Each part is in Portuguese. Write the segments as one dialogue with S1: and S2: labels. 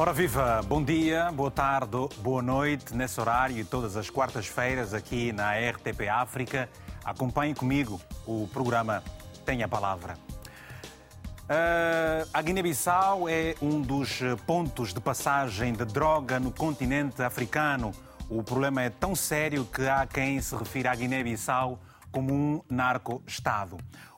S1: Ora viva, bom dia, boa tarde, boa noite, nesse horário e todas as quartas-feiras aqui na RTP África. Acompanhe comigo o programa Tenha a Palavra. Uh, a Guiné-Bissau é um dos pontos de passagem de droga no continente africano. O problema é tão sério que há quem se refira à Guiné-Bissau como um narco-estado.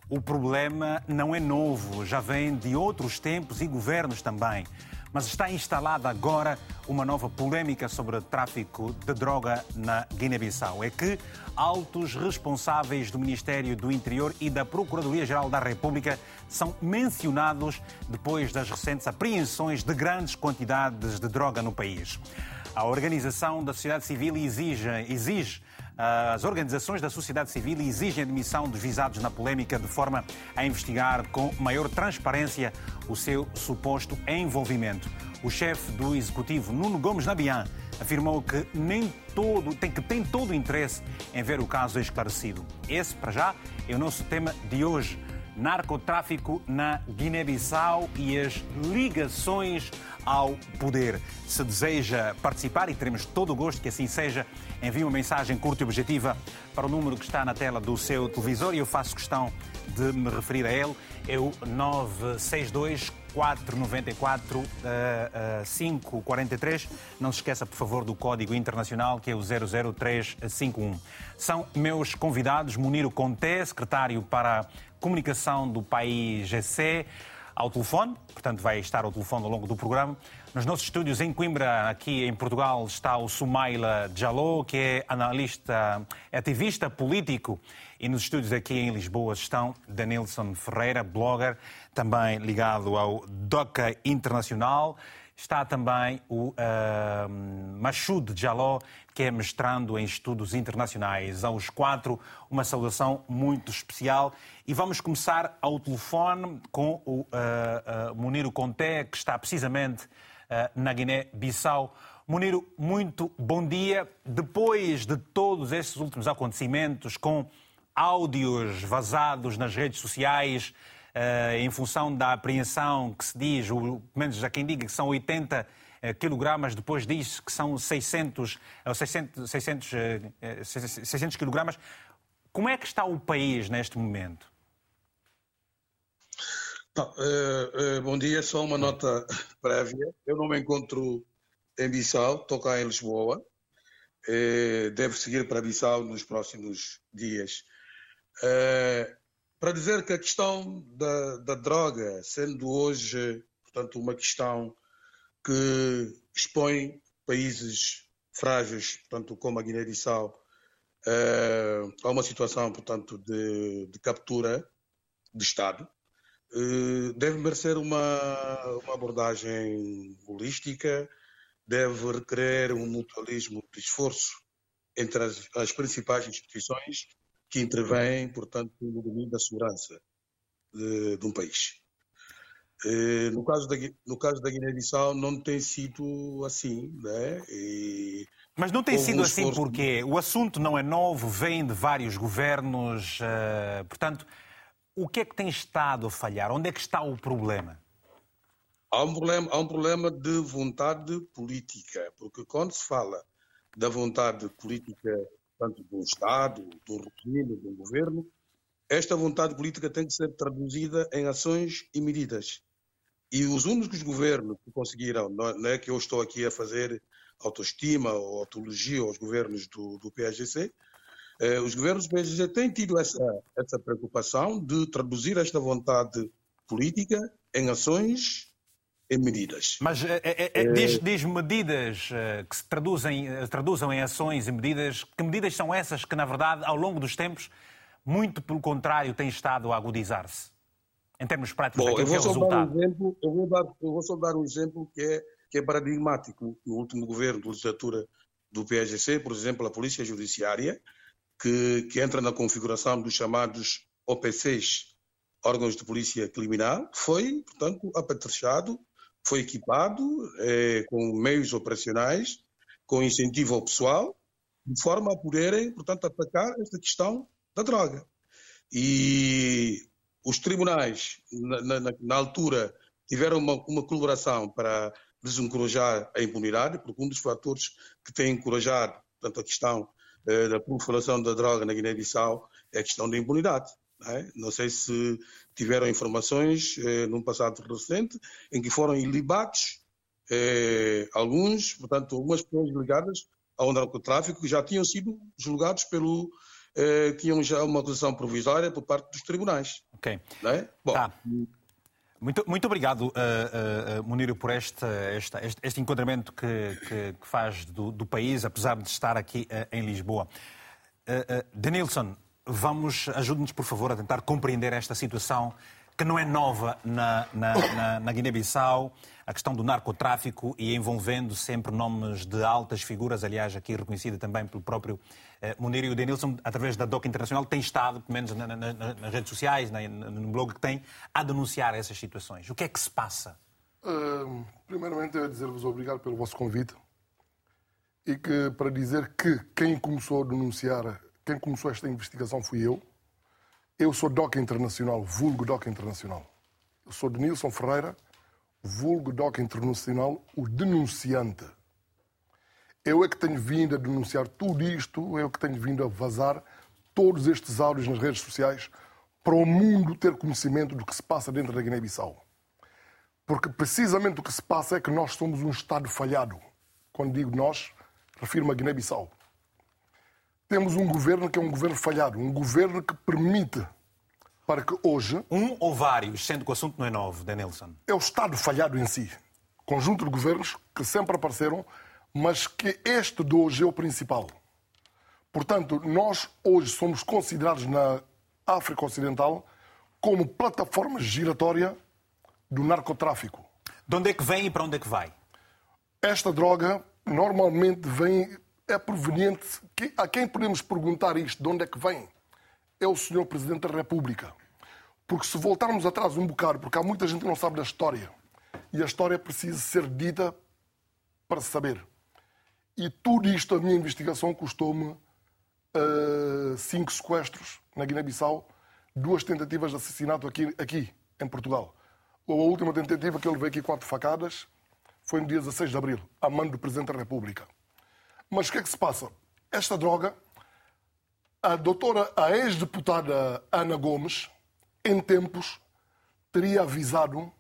S1: O problema não é novo, já vem de outros tempos e governos também mas está instalada agora uma nova polêmica sobre o tráfico de droga na Guiné-Bissau. É que altos responsáveis do Ministério do Interior e da Procuradoria-Geral da República são mencionados depois das recentes apreensões de grandes quantidades de droga no país. A organização da sociedade civil exige, exige as organizações da sociedade civil exigem admissão dos visados na polêmica de forma a investigar com maior transparência o seu suposto envolvimento. O chefe do executivo, Nuno Gomes Nabian, afirmou que nem todo, tem, que tem todo o interesse em ver o caso esclarecido. Esse, para já, é o nosso tema de hoje narcotráfico na Guiné-Bissau e as ligações ao poder. Se deseja participar, e teremos todo o gosto que assim seja, envie uma mensagem curta e objetiva para o número que está na tela do seu televisor e eu faço questão de me referir a ele. É o 962 494 uh, uh, 543. Não se esqueça, por favor, do código internacional que é o 00351. São meus convidados Muniro Conté, secretário para comunicação do país GC, ao telefone, portanto vai estar ao telefone ao longo do programa. Nos nossos estúdios em Coimbra, aqui em Portugal, está o Sumaila Jalou, que é analista, ativista político. E nos estúdios aqui em Lisboa estão Danilson Ferreira, blogger, também ligado ao DOCA Internacional. Está também o uh, Machud Jaló, que é mestrando em estudos internacionais. Aos quatro, uma saudação muito especial. E vamos começar ao telefone com o uh, uh, Muniro Conté, que está precisamente uh, na Guiné-Bissau. Muniro, muito bom dia. Depois de todos estes últimos acontecimentos, com áudios vazados nas redes sociais, em função da apreensão que se diz, ou pelo menos há quem diga que são 80 uh, quilogramas, depois diz que são 600, 600, 600, 600 quilogramas. Como é que está o país neste momento?
S2: Uh, uh, bom dia, só uma nota prévia. Eu não me encontro em Bissau, estou cá em Lisboa. Devo seguir para Bissau nos próximos dias. Para dizer que a questão da, da, droga, sendo hoje, portanto, uma questão que expõe países frágeis, portanto, como a Guiné-Bissau, a uma situação, portanto, de, de captura de Estado, eh, deve merecer uma, uma abordagem holística, deve requerer um mutualismo de esforço entre as, as principais instituições que intervêm, portanto, no domínio da segurança de, de um país. Eh, no caso da, no caso da Guiné-Bissau não tem sido assim, né? E
S1: Mas não tem sido assim porque o assunto não é novo, vem de vários governos, uh, portanto, o que é que tem estado a falhar? Onde é que está o problema?
S2: Há um problema, há um problema de vontade política, porque quando se fala da vontade política tanto do Estado, do regime, do governo, esta vontade política tem que ser traduzida em ações e medidas. E os únicos governos que conseguiram, não é que eu estou aqui a fazer autoestima ou autologia aos governos do, do PAGC, eh, os governos PSG têm tido essa, essa preocupação de traduzir esta vontade política em ações em medidas.
S1: Mas é, é, diz, diz, medidas que se traduzem, traduzam em ações e medidas. Que medidas são essas que, na verdade, ao longo dos tempos, muito pelo contrário, têm estado a agudizar-se? Em termos práticos,
S2: Bom, eu vou, é só dar um exemplo, eu, vou dar, eu vou só dar um exemplo que é, que é paradigmático. No último governo de legislatura do PSGC, por exemplo, a Polícia Judiciária, que, que entra na configuração dos chamados OPCs, órgãos de polícia criminal, foi, portanto, apetrechado, foi equipado eh, com meios operacionais, com incentivo ao pessoal, de forma a poderem, portanto, atacar esta questão da droga. E os tribunais, na, na, na altura, tiveram uma, uma, colaboração para, desencorajar a impunidade, porque um dos fatores que tem encorajado tanto a questão eh, da proliferação da droga na Guiné-Bissau é a questão da impunidade. Não, é? não sei se tiveram informações eh, num passado recente em que foram ilibados eh, alguns, portanto, algumas pessoas ligadas ao narcotráfico que já tinham sido julgados pelo eh, tinham já uma acusação provisória por parte dos tribunais.
S1: Ok.
S2: É? Bom, tá.
S1: Muito, muito obrigado, uh, uh, Muniro, por este, este, este enquadramento que, que, que faz do, do, país, apesar de estar aqui uh, em Lisboa. Uh, Denilson, vamos, ajude-nos, por favor, a tentar compreender esta situação que não é nova na, na, na, na Guiné-Bissau, a questão do narcotráfico e envolvendo sempre nomes de altas figuras, aliás, aqui reconhecida também pelo próprio eh, Munir e o Denilson, através da DOC Internacional, têm estado, pelo menos na, na, nas redes sociais, no blog que têm, a denunciar essas situações. O que é que se passa?
S3: Uh, primeiramente, eu dizer-vos obrigado pelo vosso convite e que para dizer que quem começou a denunciar, quem começou esta investigação fui eu. Eu sou DOC Internacional, vulgo DOC Internacional. Eu sou Denilson Ferreira, vulgo DOC Internacional, o denunciante. Eu é que tenho vindo a denunciar tudo isto, eu é que tenho vindo a vazar todos estes áudios nas redes sociais para o mundo ter conhecimento do que se passa dentro da Guiné-Bissau. Porque precisamente o que se passa é que nós somos um Estado falhado. Quando digo nós, refiro-me a Guiné-Bissau. Temos um governo que é um governo falhado, um governo que permite para que hoje.
S1: Um ou vários, sendo que o assunto não é novo, Danielson?
S3: É o Estado falhado em si. Conjunto de governos que sempre apareceram, mas que este de hoje é o principal. Portanto, nós hoje somos considerados na África Ocidental como plataforma giratória do narcotráfico.
S1: De onde é que vem e para onde é que vai?
S3: Esta droga normalmente vem, é proveniente. A quem podemos perguntar isto? De onde é que vem? É o Senhor Presidente da República. Porque se voltarmos atrás um bocado, porque há muita gente que não sabe da história, e a história precisa ser dita para saber. E tudo isto, a minha investigação, custou-me uh, cinco sequestros na Guiné-Bissau, duas tentativas de assassinato aqui, aqui, em Portugal. A última tentativa que eu levei aqui quatro facadas foi no dia 16 de abril, a mando do Presidente da República. Mas o que é que se passa? Esta droga, a doutora, a ex-deputada Ana Gomes, em tempos, teria avisado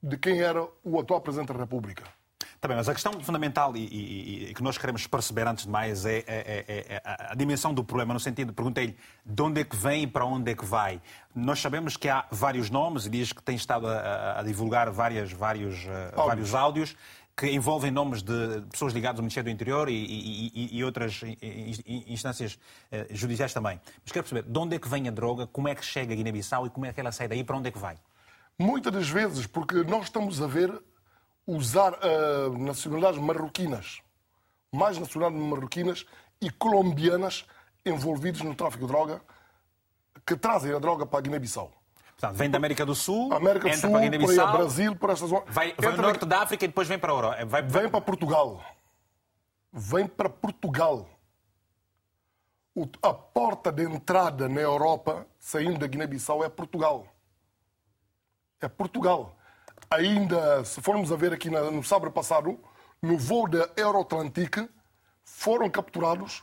S3: de quem era o atual Presidente da República.
S1: Também, mas a questão fundamental e, e, e, que nós queremos perceber antes de mais é, é, é, é a dimensão do problema, no sentido, perguntei-lhe de onde é que vem e para onde é que vai. Nós sabemos que há vários nomes e diz que tem estado a, a divulgar várias, vários, eh, áudios. vários áudios que envolvem nomes de pessoas ligadas ao Ministério do Interior e, e, e outras instâncias eh, judiciais também. Mas quero perceber de onde é que vem a droga, como é que chega a Guiné-Bissau e como é que ela sai daí, para onde é que vai?
S3: Muitas das vezes, porque nós estamos a ver usar uh, nacionalidades marroquinas, mais nacionalidades marroquinas e colombianas envolvidas no tráfico de droga, que trazem a droga para a Guiné-Bissau.
S1: Portanto, vem da América do Sul,
S3: América do
S1: entra
S3: Sul,
S1: para a Guiné-Bissau,
S3: Brasil, para estas zonas.
S1: Vai, vai ao norte da África e depois vem para a Europa.
S3: Vai... Vem para Portugal. Vem para Portugal. O, a porta de entrada na Europa, saindo da Guiné-Bissau, é Portugal. É Portugal ainda, se formos a ver aqui no sábado passado, no voo da Euroatlantic, foram capturados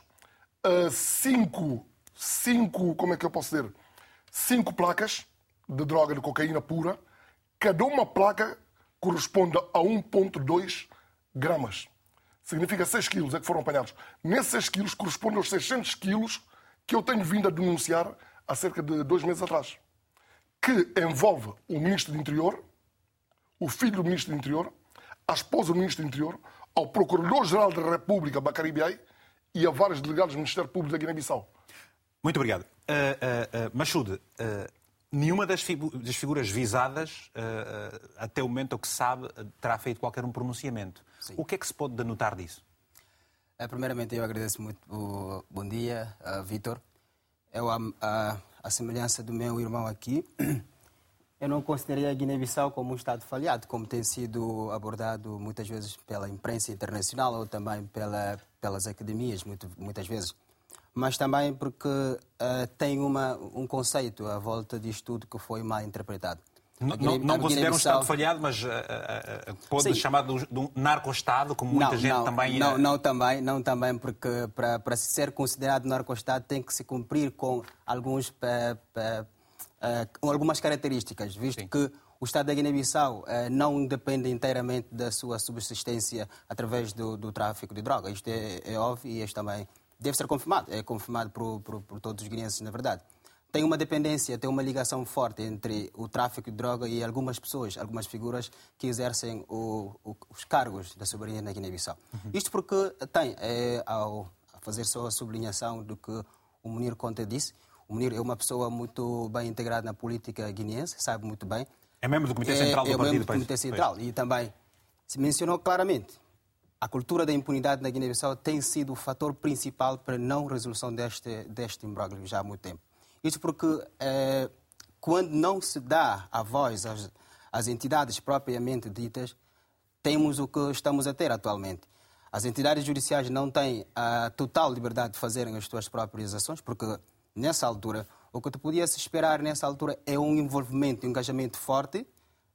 S3: uh, cinco, cinco, como é que eu posso dizer, cinco placas de droga de cocaína pura. Cada uma placa corresponde a 1,2 gramas. Significa 6 quilos é que foram apanhados. Nesses 6 quilos corresponde aos 600 quilos que eu tenho vindo a denunciar há cerca de dois meses atrás. Que envolve o Ministro do Interior, o filho do Ministro do Interior, a esposa do Ministro do Interior, ao Procurador-Geral da República, Bacari Biai, e a vários delegados do Ministério Público da Guiné-Bissau.
S1: Muito obrigado. Uh, uh, uh, Machude, uh, nenhuma das, figu das, figuras visadas, uh, até o momento, o que se sabe, terá feito qualquer um pronunciamento. Sim. O que é que se pode denotar disso?
S4: primeiramente, eu agradeço muito o bom dia, Vitor. Eu, a, a, a semelhança do meu irmão aqui, eu não consideraria a Guiné-Bissau como um Estado falhado, como tem sido abordado muitas vezes pela imprensa internacional ou também pela, pelas academias, muito, muitas vezes. Mas também porque uh, tem uma, um conceito à volta disto tudo que foi mal interpretado.
S1: Não, não, não considera um Estado falhado, mas uh, uh, uh, pode Sim. chamar de, de um narco-Estado, como muita não, gente
S4: não,
S1: também...
S4: Não, não também, não também, porque para, para ser considerado narco-Estado tem que se cumprir com alguns, algumas características, visto Sim. que o Estado da Guiné-Bissau não depende inteiramente da sua subsistência através do, do tráfico de droga. Isto é, é óbvio e isto também deve ser confirmado. É confirmado por, por, por todos os guineenses, na verdade tem uma dependência, tem uma ligação forte entre o tráfico de droga e algumas pessoas, algumas figuras que exercem o, o, os cargos da soberania na Guiné-Bissau. Uhum. Isto porque tem, é, ao fazer só a sublinhação do que o Munir Conte disse, o Munir é uma pessoa muito bem integrada na política guineense, sabe muito bem.
S1: É membro do Comitê é, Central do
S4: é
S1: Partido. É
S4: membro do Comitê Central pois. e também se mencionou claramente a cultura da impunidade na Guiné-Bissau tem sido o fator principal para a não resolução deste, deste imbróglio já há muito tempo. Isso porque é, quando não se dá a voz às, às entidades propriamente ditas, temos o que estamos a ter atualmente. As entidades judiciais não têm a total liberdade de fazerem as suas próprias ações, porque nessa altura, o que podia se esperar nessa altura é um envolvimento, um engajamento forte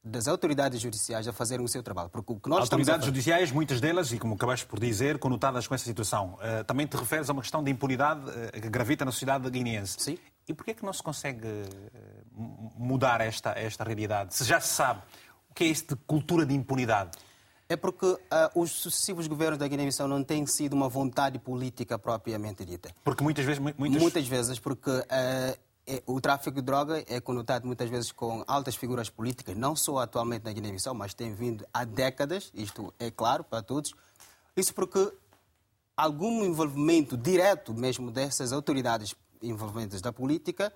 S4: das autoridades judiciais a fazerem o seu trabalho. Porque o que nós
S1: autoridades judiciais, muitas delas, e como acabaste por dizer, conotadas com essa situação. Uh, também te referes a uma questão de impunidade uh, que gravita na sociedade guineense.
S4: Sim.
S1: E porquê é que não se consegue uh, mudar esta, esta realidade? Se já se sabe o que é isto de cultura de impunidade?
S4: É porque os sucessivos governos da Guiné-Bissau não têm sido uma vontade política propriamente dita.
S1: Porque muitas vezes...
S4: Muitas, muitas vezes, porque o tráfico de droga é conotado muitas vezes com altas figuras políticas, não só atualmente na Guiné-Bissau, mas tem vindo há décadas, isto é claro para todos. Isso porque algum envolvimento direto mesmo dessas autoridades envolventes da política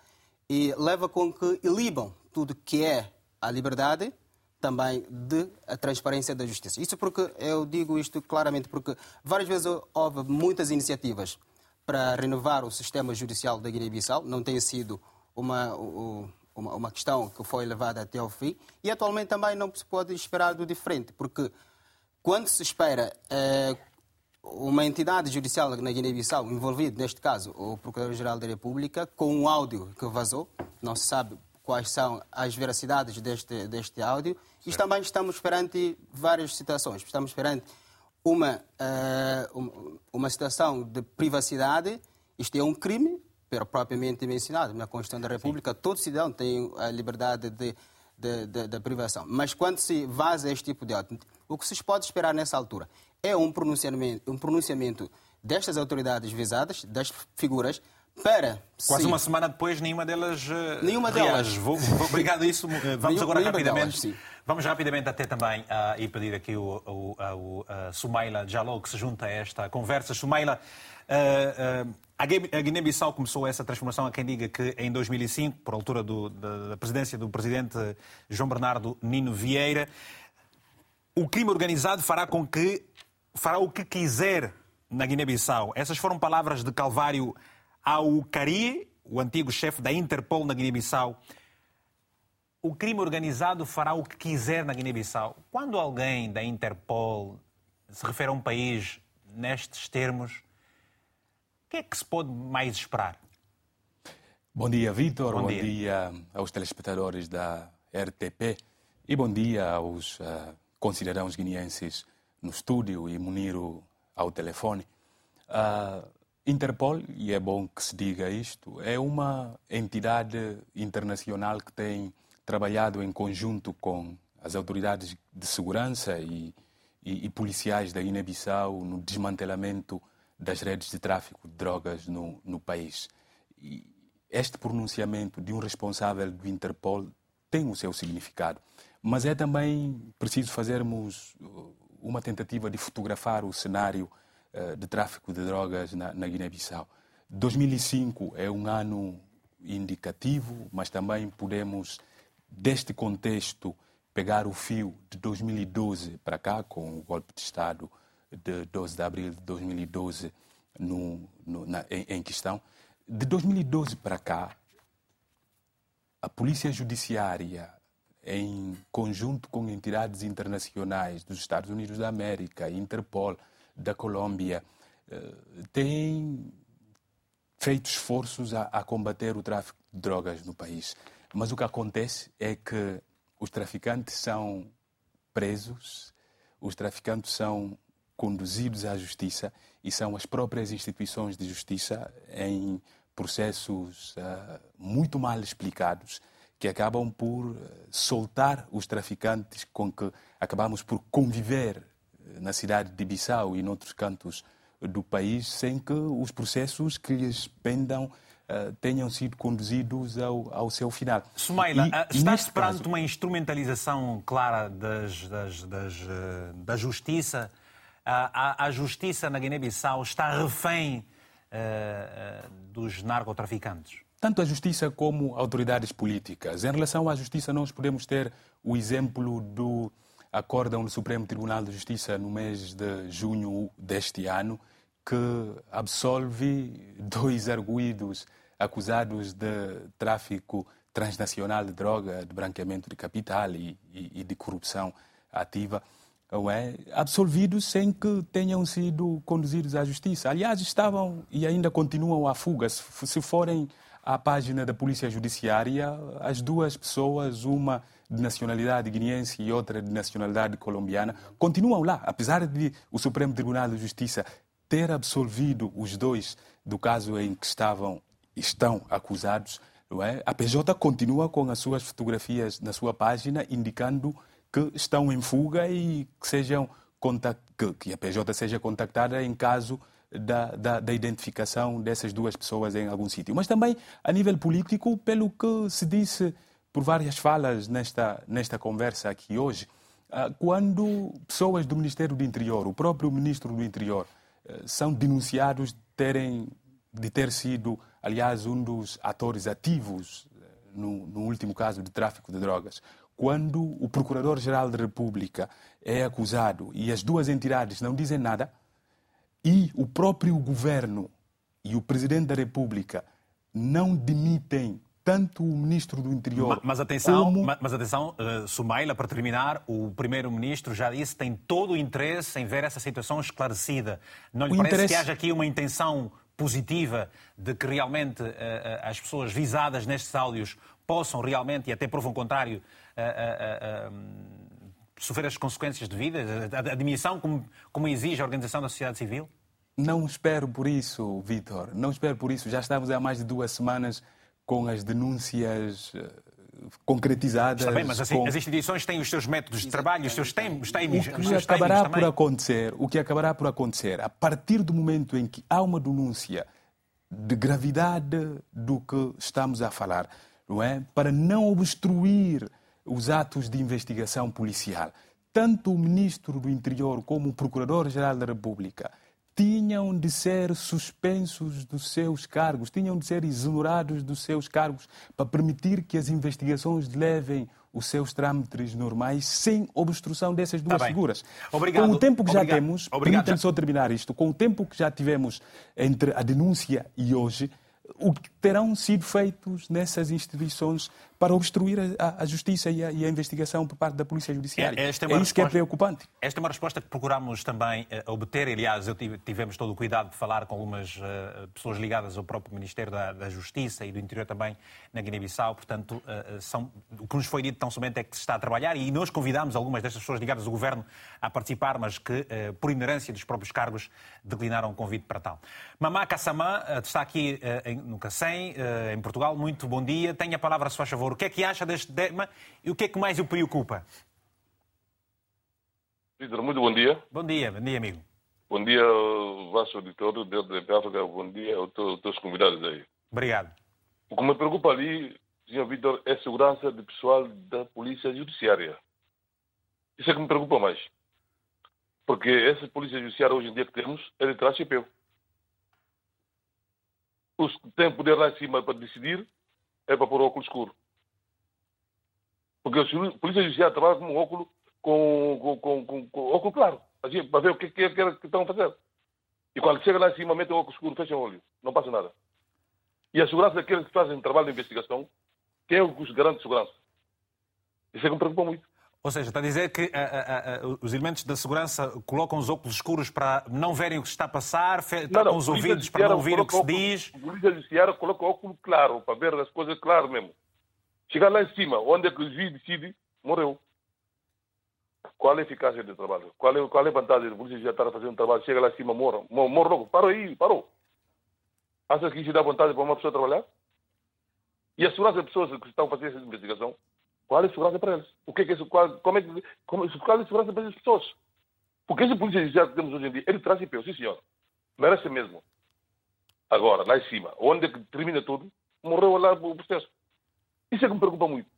S4: e leva com que ilibam tudo que é a liberdade também de a transparência da justiça. Isso porque eu digo isto claramente porque várias vezes houve muitas iniciativas para renovar o sistema judicial da Guiné-Bissau. Não tem sido uma, uma, uma, questão que foi levada até ao fim. E atualmente também não se pode esperar do diferente, porque quando se espera eh, uma entidade judicial na Guiné-Bissau envolvida, neste caso, o Procurador-Geral da República, com um áudio que vazou, não se sabe quais são as veracidades deste, deste áudio, certo. e também estamos perante várias situações. Estamos perante uma, uh, uma situação de privacidade. Isto é um crime, propriamente mencionado na Constituição da República. Sim. Todo cidadão tem a liberdade de, de, de, de, privação. Mas quando se vaza este tipo de ato, o que se pode esperar nessa altura é um pronunciamento, um pronunciamento destas autoridades visadas, das figuras, para.
S1: Quase
S4: sim.
S1: uma semana depois, nenhuma delas. Uh,
S4: nenhuma delas.
S1: Vou, vou, obrigado a isso. Vamos agora rapidamente. Delas, Vamos rapidamente até também uh, e pedir aqui o, o, o Sumaila Jalou que se junta a esta conversa. Sumaila, uh, uh, a Guiné-Bissau começou essa transformação, a quem diga que em 2005, por altura do, da, da presidência do presidente João Bernardo Nino Vieira, o crime organizado fará com que fará o que quiser na Guiné-Bissau. Essas foram palavras de Calvário ao Cari, o antigo chefe da Interpol na Guiné-Bissau o crime organizado fará o que quiser na Guiné-Bissau. Quando alguém da Interpol se refere a um país nestes termos, o que é que se pode mais esperar?
S5: Bom dia, Vitor. Bom, bom dia. dia. aos telespectadores da RTP e bom dia aos uh, concidadãos guineenses no estúdio e Muniro ao telefone. Uh, Interpol, e é bom que se diga isto, é uma entidade internacional que tem trabalhado em conjunto com as autoridades de segurança e, e, e policiais da Guiné-Bissau no desmantelamento das redes de tráfico de drogas no, no país. E este pronunciamento de um responsável do Interpol tem o seu significado, mas é também preciso fazermos uh, uma tentativa de fotografar o cenário uh, de tráfico de drogas na, na Guiné-Bissau. 2005 é um ano indicativo, mas também podemos deste contexto, pegar o fio de 2012 para cá, com o golpe de Estado de 12 de abril de 2012 no, no, na, em, em questão, de 2012 para cá, a Polícia Judiciária, em conjunto com entidades internacionais dos Estados Unidos da América, Interpol, da Colômbia, eh, tem feito esforços a, a combater o tráfico de drogas no país. Mas o que acontece é que os traficantes são presos, os traficantes são conduzidos à justiça e são as próprias instituições de justiça em processos uh, muito mal explicados que acabam por uh, soltar os traficantes com que acabamos por conviver uh, na cidade de Bissau e noutros cantos do país sem que os processos que lhes pendam tenham sido conduzidos ao, ao seu final.
S1: Sumaila, uh, está-se perante caso... uma instrumentalização clara das, das, das, uh, da justiça? A, a, justiça na Guiné-Bissau está refém dos narcotraficantes?
S5: Tanto a justiça como autoridades políticas. Em relação à justiça, nós podemos ter o exemplo do acórdão do Supremo Tribunal de Justiça no mês de junho deste ano, que absolve dois arguídos acusados de tráfico transnacional de droga, de branqueamento de capital e, e, e de corrupção ativa, é? absolvidos sem que tenham sido conduzidos à justiça. Aliás, estavam e ainda continuam à fuga. Se, se forem à página da Polícia Judiciária, as duas pessoas, uma de nacionalidade guineense e outra de nacionalidade colombiana, continuam lá, apesar de o Supremo Tribunal de Justiça ter absolvido os dois do caso em que estavam estão acusados, é? a PJ continua com as suas fotografias na sua página indicando que estão em fuga e que, sejam que a PJ seja contactada em caso da, da, da, identificação dessas duas pessoas em algum sítio. Mas também a nível político, pelo que se disse por várias falas nesta, nesta conversa aqui hoje, ah, quando pessoas do Ministério do Interior, o próprio Ministro do Interior, são denunciados de, terem, de ter sido, aliás, um dos atores ativos eh, no, no último caso de tráfico de drogas. Quando o Procurador-Geral da República é acusado e as duas entidades não dizem nada, e o próprio governo e o Presidente da República não demitem tanto o ministro do Interior.
S1: Mas, atenção,
S5: como...
S1: mas, atenção, uh, Sumaila, para terminar, o primeiro-ministro já disse que tem todo o interesse em ver essa situação esclarecida. Não lhe o parece interesse... que haja aqui uma intenção positiva de que realmente uh, as pessoas visadas nestes áudios possam realmente, e até provam o contrário, uh, sofrer as consequências devidas, a, admissão como, como exige a Organização da Sociedade Civil?
S5: Não espero por isso, Vitor. Não espero por isso. Já estamos há mais de duas semanas com as denúncias eh, concretizadas.
S1: Está bem, mas assim, com... as instituições têm os seus métodos de trabalho, os seus tempos,
S5: têm, o que acabará por acontecer, o que acabará por acontecer, a partir do momento em que há uma denúncia de gravidade do que estamos a falar, não é? Para não obstruir os atos de investigação policial, tanto o ministro do Interior como o procurador-geral da República tinham de ser suspensos dos seus cargos, tinham de ser exonerados dos seus cargos para permitir que as investigações levem os seus trâmites normais sem obstrução dessas duas tá figuras.
S1: Obrigado.
S5: Com o tempo que
S1: Obrigado.
S5: já temos, permitam-me só terminar isto, com o tempo que já tivemos entre a denúncia e hoje, o que terão sido feitos nessas instituições para obstruir a, a justiça e a, e a, investigação por parte da Polícia Judiciária. É, é, é isso resposta, que é preocupante.
S1: Esta é uma resposta que procurámos também uh, obter. Aliás, eu tive, tivemos todo o cuidado de falar com algumas uh, pessoas ligadas ao próprio Ministério da, da, Justiça e do Interior também na Guiné-Bissau. Portanto, uh, são, o que nos foi dito tão somente é que se está a trabalhar e nós convidámos algumas destas pessoas ligadas ao Governo a participar, mas que, por inerência dos próprios cargos, declinaram o convite para tal. Mamá Kassamã está aqui no Cacém, em Portugal. Muito bom dia. Tenha a palavra, se faz favor. O que é que acha deste tema e o que é que mais o preocupa?
S6: Vitor, muito bom dia.
S1: Bom dia, bom dia, amigo.
S6: Bom dia, vosso auditor da África, bom dia aos teus convidados aí.
S1: Obrigado.
S6: O que me preocupa ali, Sr. Vitor, é a segurança do pessoal da Polícia Judiciária. Isso é que me preocupa mais. Porque essa Polícia Judiciária hoje em dia que temos é de trás chapéu. Os que têm poder lá em cima para decidir é para pôr óculos escuro. Porque a Polícia Judiciária trabalha com um óculos, com, com, com, com, com óculos claro, assim, para ver o que, que, que, que estão a fazer. E quando chega lá em cima, mete o óculos escuro, fecha o olho, não passa nada. E a segurança daqueles que fazem trabalho de investigação, quem é o que garante segurança? Isso é que me preocupa muito.
S1: Ou seja, está a dizer que a, a, a, os elementos da segurança colocam os óculos escuros para não verem o que se está a passar, tapam os ouvidos para não ouvir o que se diz.
S6: O polícia judiciária coloca o óculos claro, para ver as coisas claras mesmo. Chegar lá em cima, onde é que o juiz decide, morreu. Qual é a eficácia do trabalho? Qual é, qual é a vantagem da polícia já estar a fazer um trabalho, chega lá em cima, morre, morre logo, parou aí, parou. Acha que isso dá vontade para uma pessoa trabalhar? E a segurança das pessoas que estão a fazer essa investigação, qual é a segurança para eles? O que é que isso, qual, como é que, como, qual é a segurança para essas pessoas? Porque esse polícia judiciário que temos hoje em dia, ele traz IPO, sim senhor. Merece mesmo. Agora, lá em cima, onde é que termina tudo, morreu lá o processo. Isso é que me preocupa muito.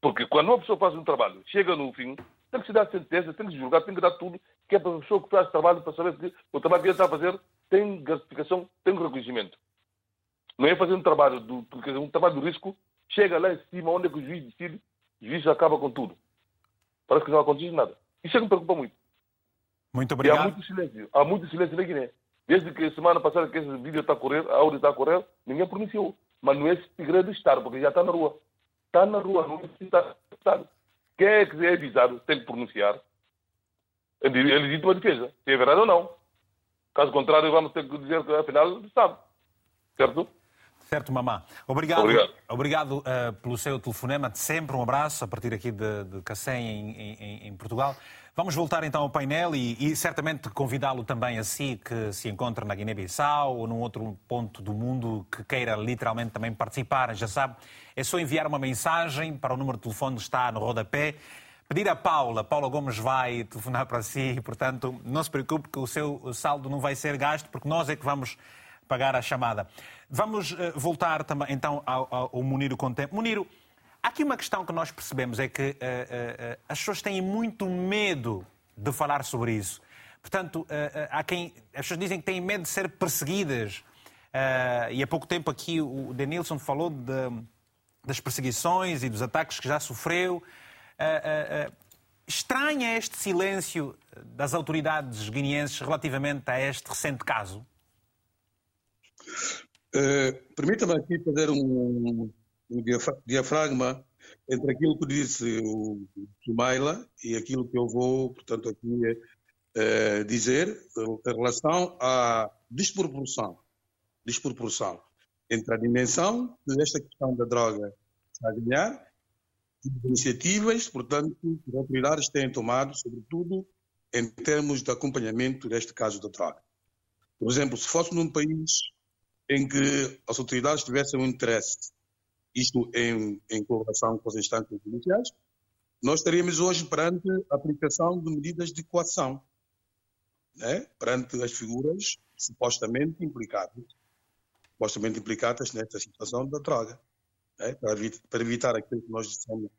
S6: Porque quando uma pessoa faz um trabalho, chega no fim, tem que se dar sentença, tem que se julgar, tem que dar tudo, que é para a pessoa que faz trabalho para saber que o trabalho que ele está a fazer tem gratificação, tem reconhecimento. Não é fazer um trabalho, do, porque um trabalho de risco, chega lá em cima, onde é que o juiz decide, o juiz acaba com tudo. Parece que não acontece nada. Isso é que me preocupa muito.
S1: Muito obrigado.
S6: E há muito silêncio. Há muito silêncio na Guiné. Desde que a semana passada que esse vídeo está a correr, a áudio está a correr, ninguém pronunciou. Mas não é segredo estar, porque já está na rua. Está na rua, não necessita estar. Quem é que é avisado tem que pronunciar. É legítima defesa. Se é verdade ou não. Caso contrário, vamos ter que dizer que afinal sabe. Certo?
S1: Certo, mamá. Obrigado, obrigado, obrigado uh, pelo seu telefonema. Sempre um abraço a partir aqui de, de Cacém, em, em, em, Portugal. Vamos voltar então ao painel e, e certamente convidá-lo também a si, que se encontra na Guiné-Bissau ou num outro ponto do mundo que queira literalmente também participar. Já sabe, é só enviar uma mensagem para o número de telefone que está no rodapé. Pedir a Paula, Paula Gomes vai telefonar para si, portanto, não se preocupe que o seu saldo não vai ser gasto, porque nós é que vamos pagar a chamada. Vamos uh, voltar também então ao, ao Muniro Contempo. Muniro, há aqui uma questão que nós percebemos, é que uh, uh, as pessoas têm muito medo de falar sobre isso. Portanto, há quem, as pessoas dizem que têm medo de ser perseguidas. e há pouco tempo aqui o Denilson falou de, das perseguições e dos ataques que já sofreu. estranha este silêncio das autoridades guineenses relativamente a este recente caso?
S2: Uh, Permita-me aqui fazer um, um, diafragma entre aquilo que disse o Sumaila e aquilo que eu vou, portanto, aqui uh, dizer em relação à desproporção, desproporção entre a dimensão que esta questão da droga está a ganhar e as iniciativas, portanto, que as autoridades têm tomado, sobretudo em termos de acompanhamento deste caso da droga. Por exemplo, se fosse num país em que as autoridades tivessem um interesse, isto em, em colaboração com as instâncias judiciais, nós estaríamos hoje perante a aplicação de medidas de coação, né? perante as figuras supostamente implicadas, supostamente implicadas nesta situação da droga, né? para, para, evitar aquilo que nós dissemos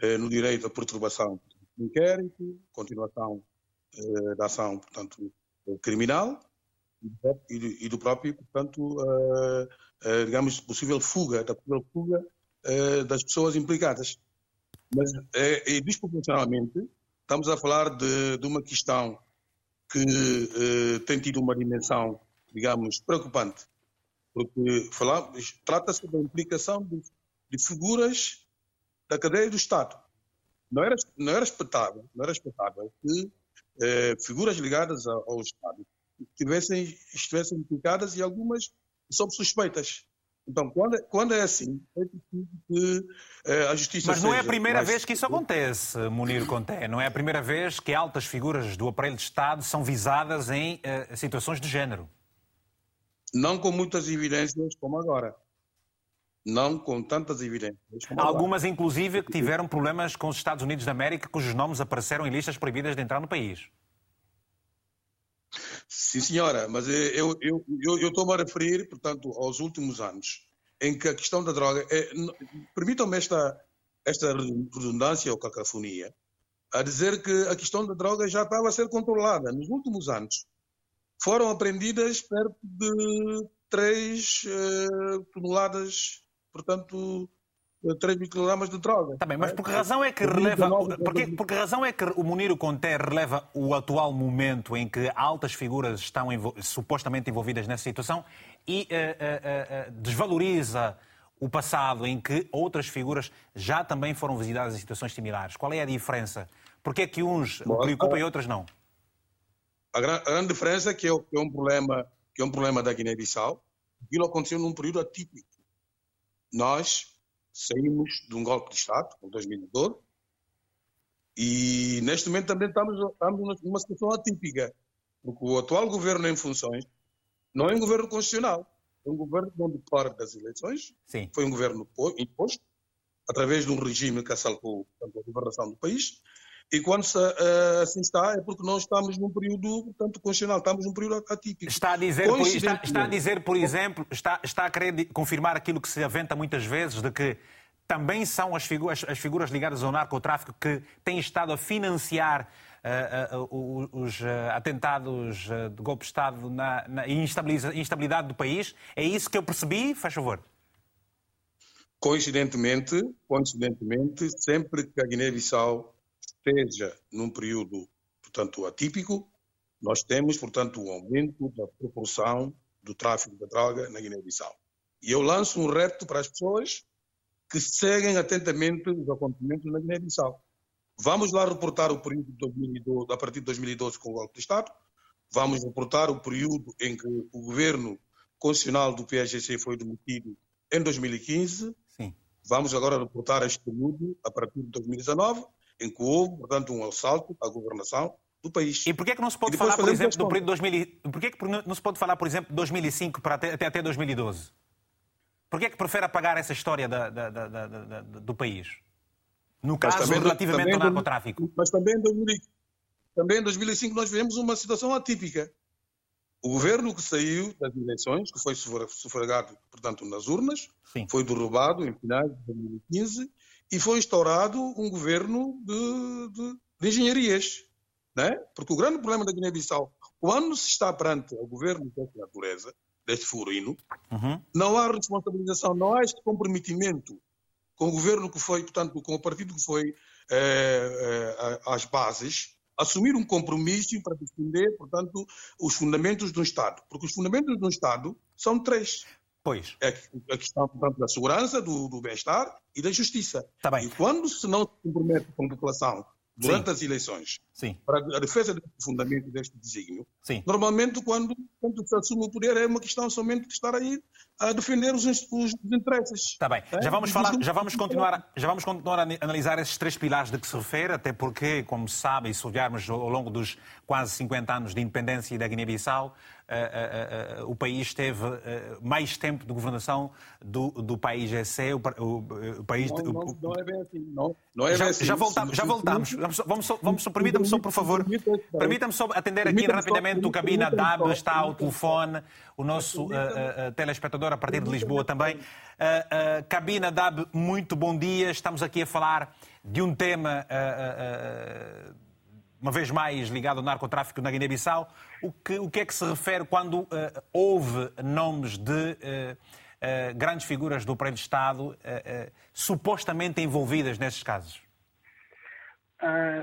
S2: eh, no direito à perturbação do inquérito, continuação eh, da ação, portanto, criminal, e do próprio, portanto, uh, uh, digamos, possível fuga, da possível fuga uh, das pessoas implicadas. Mas, é, desproporcionalmente, estamos a falar de, de uma questão que tem tido uma dimensão, digamos, preocupante, porque trata-se da implicação de, de, figuras da cadeia do Estado. Não era, não era expectável, não era expectável que figuras ligadas ao, ao Estado tivessem, estivessem implicadas e algumas sob suspeitas. Então, quando, é, quando é assim, é preciso que eh, a justiça.
S1: Mas não é a primeira mais... vez que isso acontece, Munir Conté. Não é a primeira vez que altas figuras do aparelho de Estado são visadas em uh, situações de género.
S2: Não com muitas evidências como agora. Não com tantas evidências.
S1: Algumas, agora. inclusive, que tiveram problemas com os Estados Unidos da América, cujos nomes apareceram em listas proibidas de entrar no país.
S2: Sim, senhora, mas eu, eu, eu, eu estou-me a referir, portanto, aos últimos anos, em que a questão da droga. É, Permitam-me esta, esta redundância ou cacofonia, a dizer que a questão da droga já estava a ser controlada. Nos últimos anos, foram apreendidas perto de 3 eh, toneladas, portanto, 3 microgramas de droga.
S1: Tá bem, mas por que razão é que releva. Porque, por que razão é que o Muniro Conté releva o atual momento em que altas figuras estão supostamente envolvidas nessa situação e uh, uh, uh, desvaloriza o passado em que outras figuras já também foram visitadas em situações similares? Qual é a diferença? Por que é que uns Bom, preocupam e outros não?
S2: A, a grande diferença é que é, um problema, que é um problema da Guiné-Bissau. Aquilo aconteceu num período atípico. Nós saímos de um golpe de Estado, em 2012, e neste momento também estamos, estamos numa situação atípica, porque o atual governo em funções não é um governo constitucional, é um governo onde parte das eleições,
S1: Sim.
S2: foi um governo imposto, através de um regime que assaltou a governação do país, e quando se, uh, assim está, é porque nós estamos num período, portanto, constitucional, estamos num período atípico.
S1: Está a dizer, por, está, está a dizer, por exemplo, está, está a querer confirmar aquilo que se aventa muitas vezes, de que também são as figuras, as figuras ligadas ao narcotráfico que têm estado a financiar uh, uh, os atentados de golpe de Estado na, na instabilidade do país. É isso que eu percebi? Faz favor.
S2: Coincidentemente, coincidentemente, sempre que a Guiné-Bissau esteja num período, portanto, atípico, nós temos, portanto, um aumento da proporção do tráfico de droga na Guiné-Bissau. E eu lanço um reto para as pessoas que seguem atentamente os acontecimentos na Guiné-Bissau. Vamos lá reportar o período de 2012, a partir de 2012 com o golpe de Estado, vamos reportar o período em que o governo constitucional do PSGC foi demitido em 2015,
S1: Sim.
S2: vamos agora reportar este período a partir de 2019, em que houve, portanto, um assalto à governação do país.
S1: E por que, é que não se pode falar, por exemplo, do período 2000, por que, é que não se pode falar, por exemplo, de 2005 para até, até, até 2012? Por que é que prefere apagar essa história da, da, da, do país? No caso, também, relativamente também, ao narcotráfico.
S2: Mas também em, 2000, também em 2005 nós vivemos uma situação atípica. O governo que saiu das eleições, que foi sufragado, portanto, nas urnas,
S1: Sim.
S2: foi derrubado em finais de 2015 e foi instaurado um governo de, de, de engenharias. Né? Porque o grande problema da Guiné-Bissau, quando se está perante o governo desta natureza, deste furino,
S1: uhum.
S2: não há responsabilização, não há este comprometimento com o governo que foi, portanto, com o partido que foi eh, eh, às bases, assumir um compromisso para defender, portanto, os fundamentos do Estado. Porque os fundamentos do Estado são três.
S1: Pois.
S2: É a questão, portanto, da segurança, do, do bem-estar e da justiça.
S1: Tá bem.
S2: E quando se não se compromete com a população durante Sim. as eleições
S1: Sim.
S2: para a defesa do fundamento deste desígnio,
S1: Sim.
S2: normalmente quando, quando se assume o poder é uma questão somente de estar aí a defender os, os, interesses.
S1: Está bem. É? Já vamos falar, já vamos continuar, já vamos continuar a analisar esses três pilares de que se refere, até porque, como se sabe, e se olharmos ao longo dos quase 50 anos de independência da Guiné-Bissau, Uh, uh, uh, o país teve mais tempo de governação do, do país GC, o, o, o país...
S2: Não, não, não, é bem assim. Não, não é
S1: já,
S2: bem assim.
S1: já voltamos, já voltamos. Vamos só, vamos só permita-me só, por favor, permita-me só atender aqui rapidamente o Cabina DAB, está ao telefone, o nosso telespectador a partir de Lisboa também. Cabina DAB, muito bom dia. Estamos aqui a falar de um tema uma vez mais ligado ao narcotráfico na Guiné-Bissau. O que, o que é que se refere quando uh, houve nomes de uh, uh, grandes figuras do prédio de Estado supostamente envolvidas nesses casos?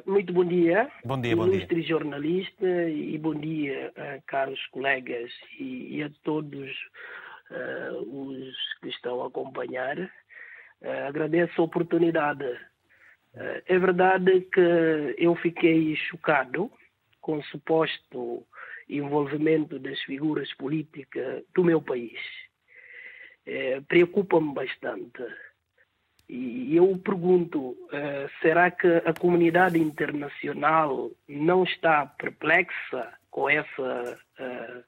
S7: Muito bom dia.
S1: Bom dia, bom
S7: Ilustre
S1: dia.
S7: jornalista e bom dia, caros colegas e, e a todos os que estão a acompanhar. agradeço a oportunidade é verdade que eu fiquei chocado com o suposto envolvimento das figuras políticas do meu país. É, Preocupa-me bastante. E eu pergunto: uh, será que a comunidade internacional não está perplexa com essa, uh,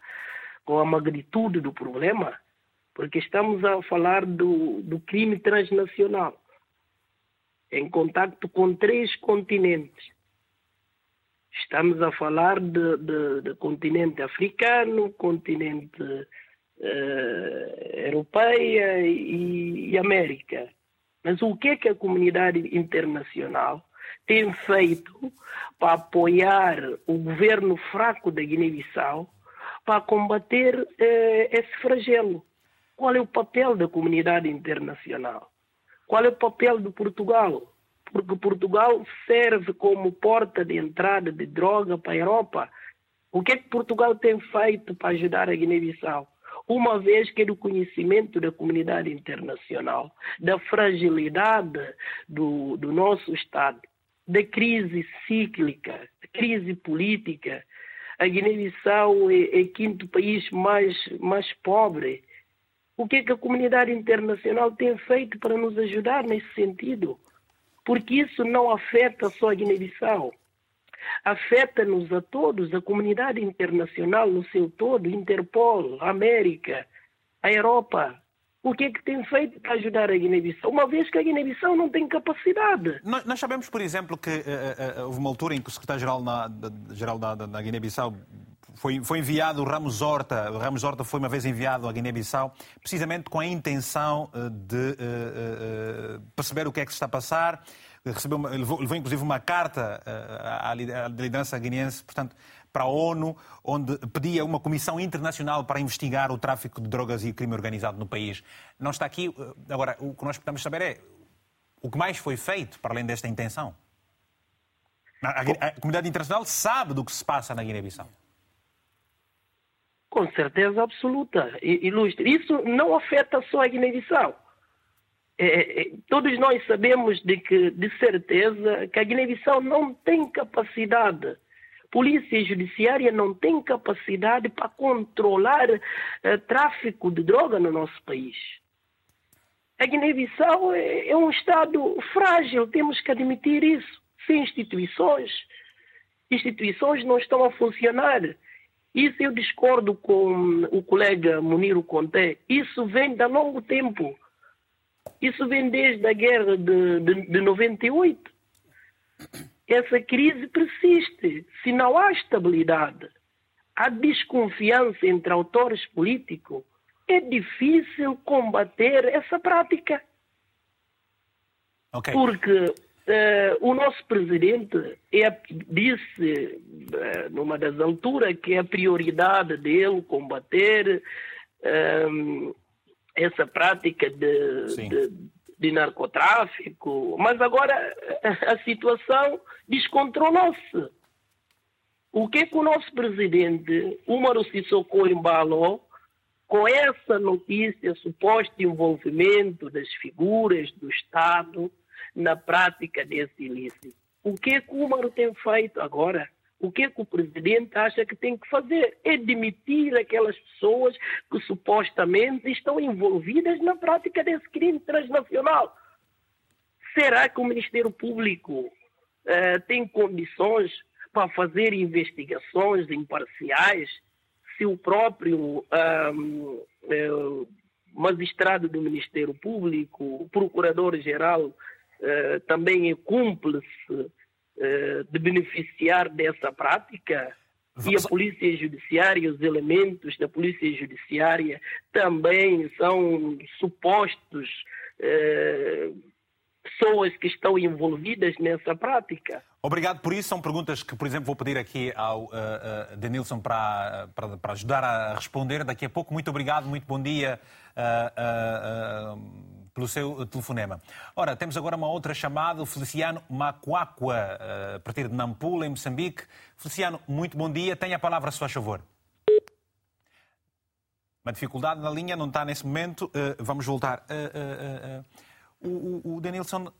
S7: com a magnitude do problema? Porque estamos a falar do, do crime transnacional em contato com três continentes. Estamos a falar de, de, de continente africano, continente uh, europeia e, e América. Mas o que é que a comunidade internacional tem feito para apoiar o governo fraco da Guiné-Bissau para combater eh, esse flagelo? Qual é o papel da comunidade internacional? Qual é o papel de Portugal? Porque Portugal serve como porta de entrada de droga para a Europa. O que é que Portugal tem feito para ajudar a Guiné-Bissau? Uma vez que é do conhecimento da comunidade internacional, da fragilidade do, do nosso Estado, da crise cíclica, crise política, a Guiné-Bissau é, é o quinto país mais, mais pobre O que é que a comunidade internacional tem feito para nos ajudar nesse sentido? Porque isso não afeta só a Guiné-Bissau. Afeta-nos a todos, a comunidade internacional no seu todo, Interpol, a América, a Europa, o que é que tem feito para ajudar a Guiné-Bissau, uma vez que a Guiné-Bissau não tem capacidade.
S1: Nós, nós, sabemos, por exemplo, que uh, uh, houve uma altura em que o secretário-geral geral da, da, da Guiné-Bissau foi, foi enviado o Ramos Horta. O Ramos Horta foi uma vez enviado à Guiné-Bissau, precisamente com a intenção de uh, perceber o que é que se está a passar. Recebeu uma, levou, levou, inclusive uma carta à liderança guineense, portanto, para a ONU, onde pedia uma comissão internacional para investigar o tráfico de drogas e o crime organizado no país. Não está aqui. Eh, agora, o que nós podemos saber é o que mais foi feito para além desta intenção. A, a comunidade internacional sabe do que se passa na Guiné-Bissau.
S7: Com certeza absoluta, ilustre. Isso não afeta só a Guiné-Bissau. É, é, todos nós sabemos de que, de certeza, que a Guiné-Bissau não tem capacidade polícia judiciária não tem capacidade para controlar uh, tráfico de droga no nosso país. A Guiné-Bissau é, é um Estado frágil, temos que admitir isso. Sem instituições, instituições não estão a funcionar. Isso eu discordo com o colega Muniro Conté. Isso vem de longo tempo. Isso vem desde a guerra de, de, de 98 essa crise persiste. Se não há estabilidade, há desconfiança entre autores políticos, é difícil combater essa prática. Okay. Porque uh, o nosso presidente é, disse, uh, numa das alturas, que é a prioridade dele combater uh, essa prática de, de de narcotráfico, mas agora a situação descontrolou-se. O que é que o nosso presidente, Umaru Sissoko embalou com essa notícia, suposto envolvimento das figuras do Estado na prática desse ilícito? O que é que o Umaru tem feito agora? O que, é que o presidente acha que tem que fazer? É demitir aquelas pessoas que supostamente estão envolvidas na prática desse crime transnacional. Será que o Ministério Público eh, tem condições para fazer investigações imparciais se o próprio eh, magistrado do Ministério Público, o procurador-geral, eh, também é cúmplice de beneficiar dessa prática e a Polícia Judiciária, os elementos da Polícia Judiciária também são supostos eh, pessoas que estão envolvidas nessa prática.
S1: Obrigado por isso. São perguntas que, por exemplo, vou pedir aqui ao uh, uh, Denilson para, para, para, ajudar a responder daqui a pouco. Muito obrigado, muito bom dia. Uh, pelo seu telefonema. Ora, temos agora uma outra chamada, o Feliciano Macuacua, eh, a partir de Nampula, em Moçambique. Feliciano, muito bom dia. Tenha a palavra, se faz favor. Uma dificuldade na linha, não está nesse momento. Eh, vamos voltar. Eh, o Denilson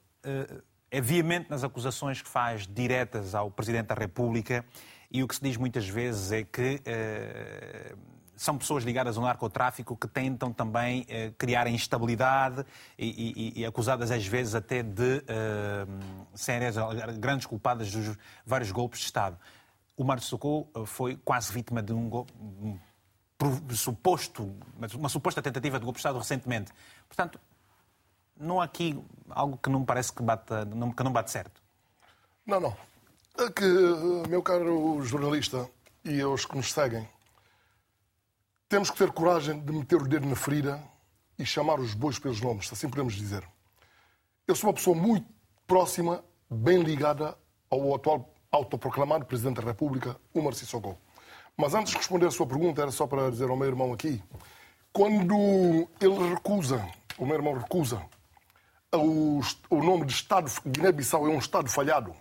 S1: é veemente nas acusações que faz diretas ao Presidente da República e o que se diz muitas vezes é que são pessoas ligadas ao narcotráfico que tentam também eh, criar instabilidade e, e, e, acusadas às vezes até de eh, serem grandes culpadas dos vários golpes de Estado. O Mário Socorro eh, foi quase vítima de um, golpe, um suposto, uma suposta tentativa de golpe de Estado recentemente. Portanto, não há aqui algo que não parece que, bata, que não bate certo.
S3: Não, não. É que, eh, meu caro jornalista e os que nos seguem, temos que ter coragem de meter o dedo na ferida e chamar os bois pelos nomes, se assim podemos dizer. Eu sou uma pessoa muito próxima, bem ligada ao atual autoproclamado Presidente da República, Umar Sissoko. Mas antes de responder a sua pergunta, era só para dizer ao meu irmão aqui, quando ele recusa, o meu irmão recusa, o nome de Estado Guiné-Bissau é um Estado falhado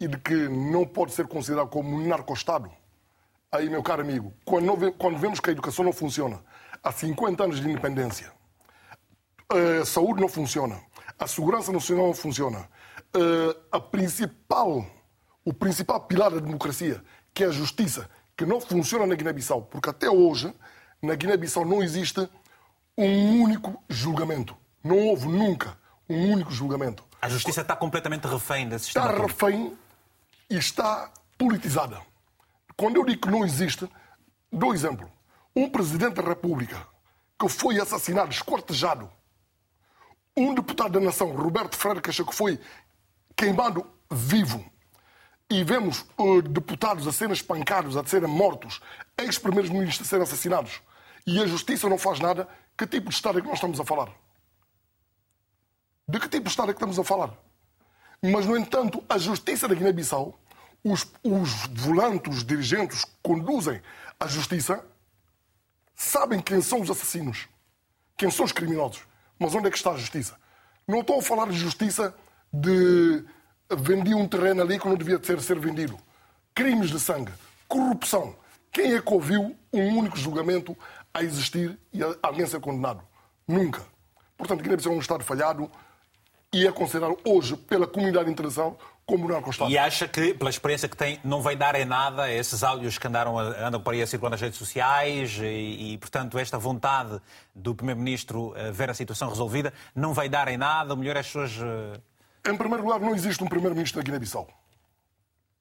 S3: e de que não pode ser considerado como um narco-Estado, Aí, meu caro amigo, quando, vemos que a educação não funciona, há 50 anos de independência, a saúde não funciona, a segurança nacional não funciona, a principal, o principal pilar da democracia, que é a justiça, que não funciona na Guiné-Bissau, porque até hoje, na Guiné-Bissau não existe um único julgamento. Não houve nunca um único julgamento.
S1: A justiça está completamente refém desse sistema.
S3: Está refém e está politizada. Quando eu digo que não existe, dou exemplo. Um presidente da República que foi assassinado, escortejado, um deputado da nação, Roberto Freire Caixa, que foi queimado vivo, e vemos uh, deputados a serem espancados, a serem mortos, ex-primeiros ministros a serem assassinados, e a justiça não faz nada, que tipo de Estado é que nós estamos a falar? De que tipo de Estado é que estamos a falar? Mas, no entanto, a justiça da Guiné-Bissau, os, os volantes, os dirigentes conduzem a justiça, sabem quem são os assassinos, quem são os criminosos. Mas onde é que está a justiça? Não estou a falar de justiça de vendi um terreno ali que não devia ser, ser vendido. Crimes de sangue, corrupção. Quem é que ouviu um único julgamento a existir e alguém ser condenado? Nunca. Portanto, Guiné-Bissau é um Estado falhado e é considerado hoje pela comunidade internacional como narco-Estado.
S1: E acha que, pela experiência que tem, não vai dar em nada esses áudios que andaram, andam por aí a circular nas redes sociais e, e portanto, esta vontade do Primeiro-Ministro eh, ver a situação resolvida não vai dar em nada? O melhor é as pessoas
S3: eh, em primeiro lugar, não existe um primeiro-ministro na Guiné-Bissau.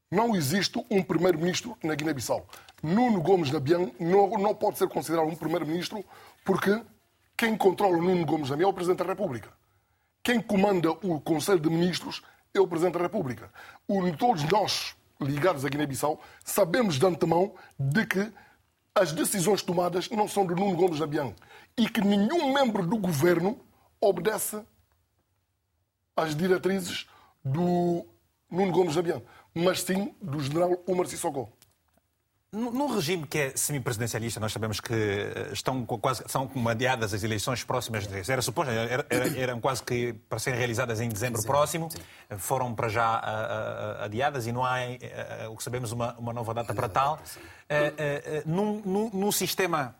S3: Não existe um primeiro-ministro na Guiné-Bissau. Nuno Gomes Nabian não, não pode ser considerado um primeiro-ministro porque quem controla Nuno Gomes Nabian é o Presidente da República. Quem comanda o Conselho de Ministros é o Presidente da República. O, todos nós, ligados à Guiné-Bissau, sabemos de antemão de que as decisões tomadas não são de Nuno Gomes Nabian e que nenhum membro do governo obedece às diretrizes do Nuno Gomes Nabian, mas sim do general Omar Sissoko.
S1: Num regime que é semipresidencialista, nós sabemos que eh, estão quase, são adiadas as eleições próximas. Era suposto, era, eram quase que para serem realizadas em dezembro sim, próximo, sim. foram para já uh, uh, adiadas e não há, o que sabemos, uma, uma nova data para tal. Num, num, num, sistema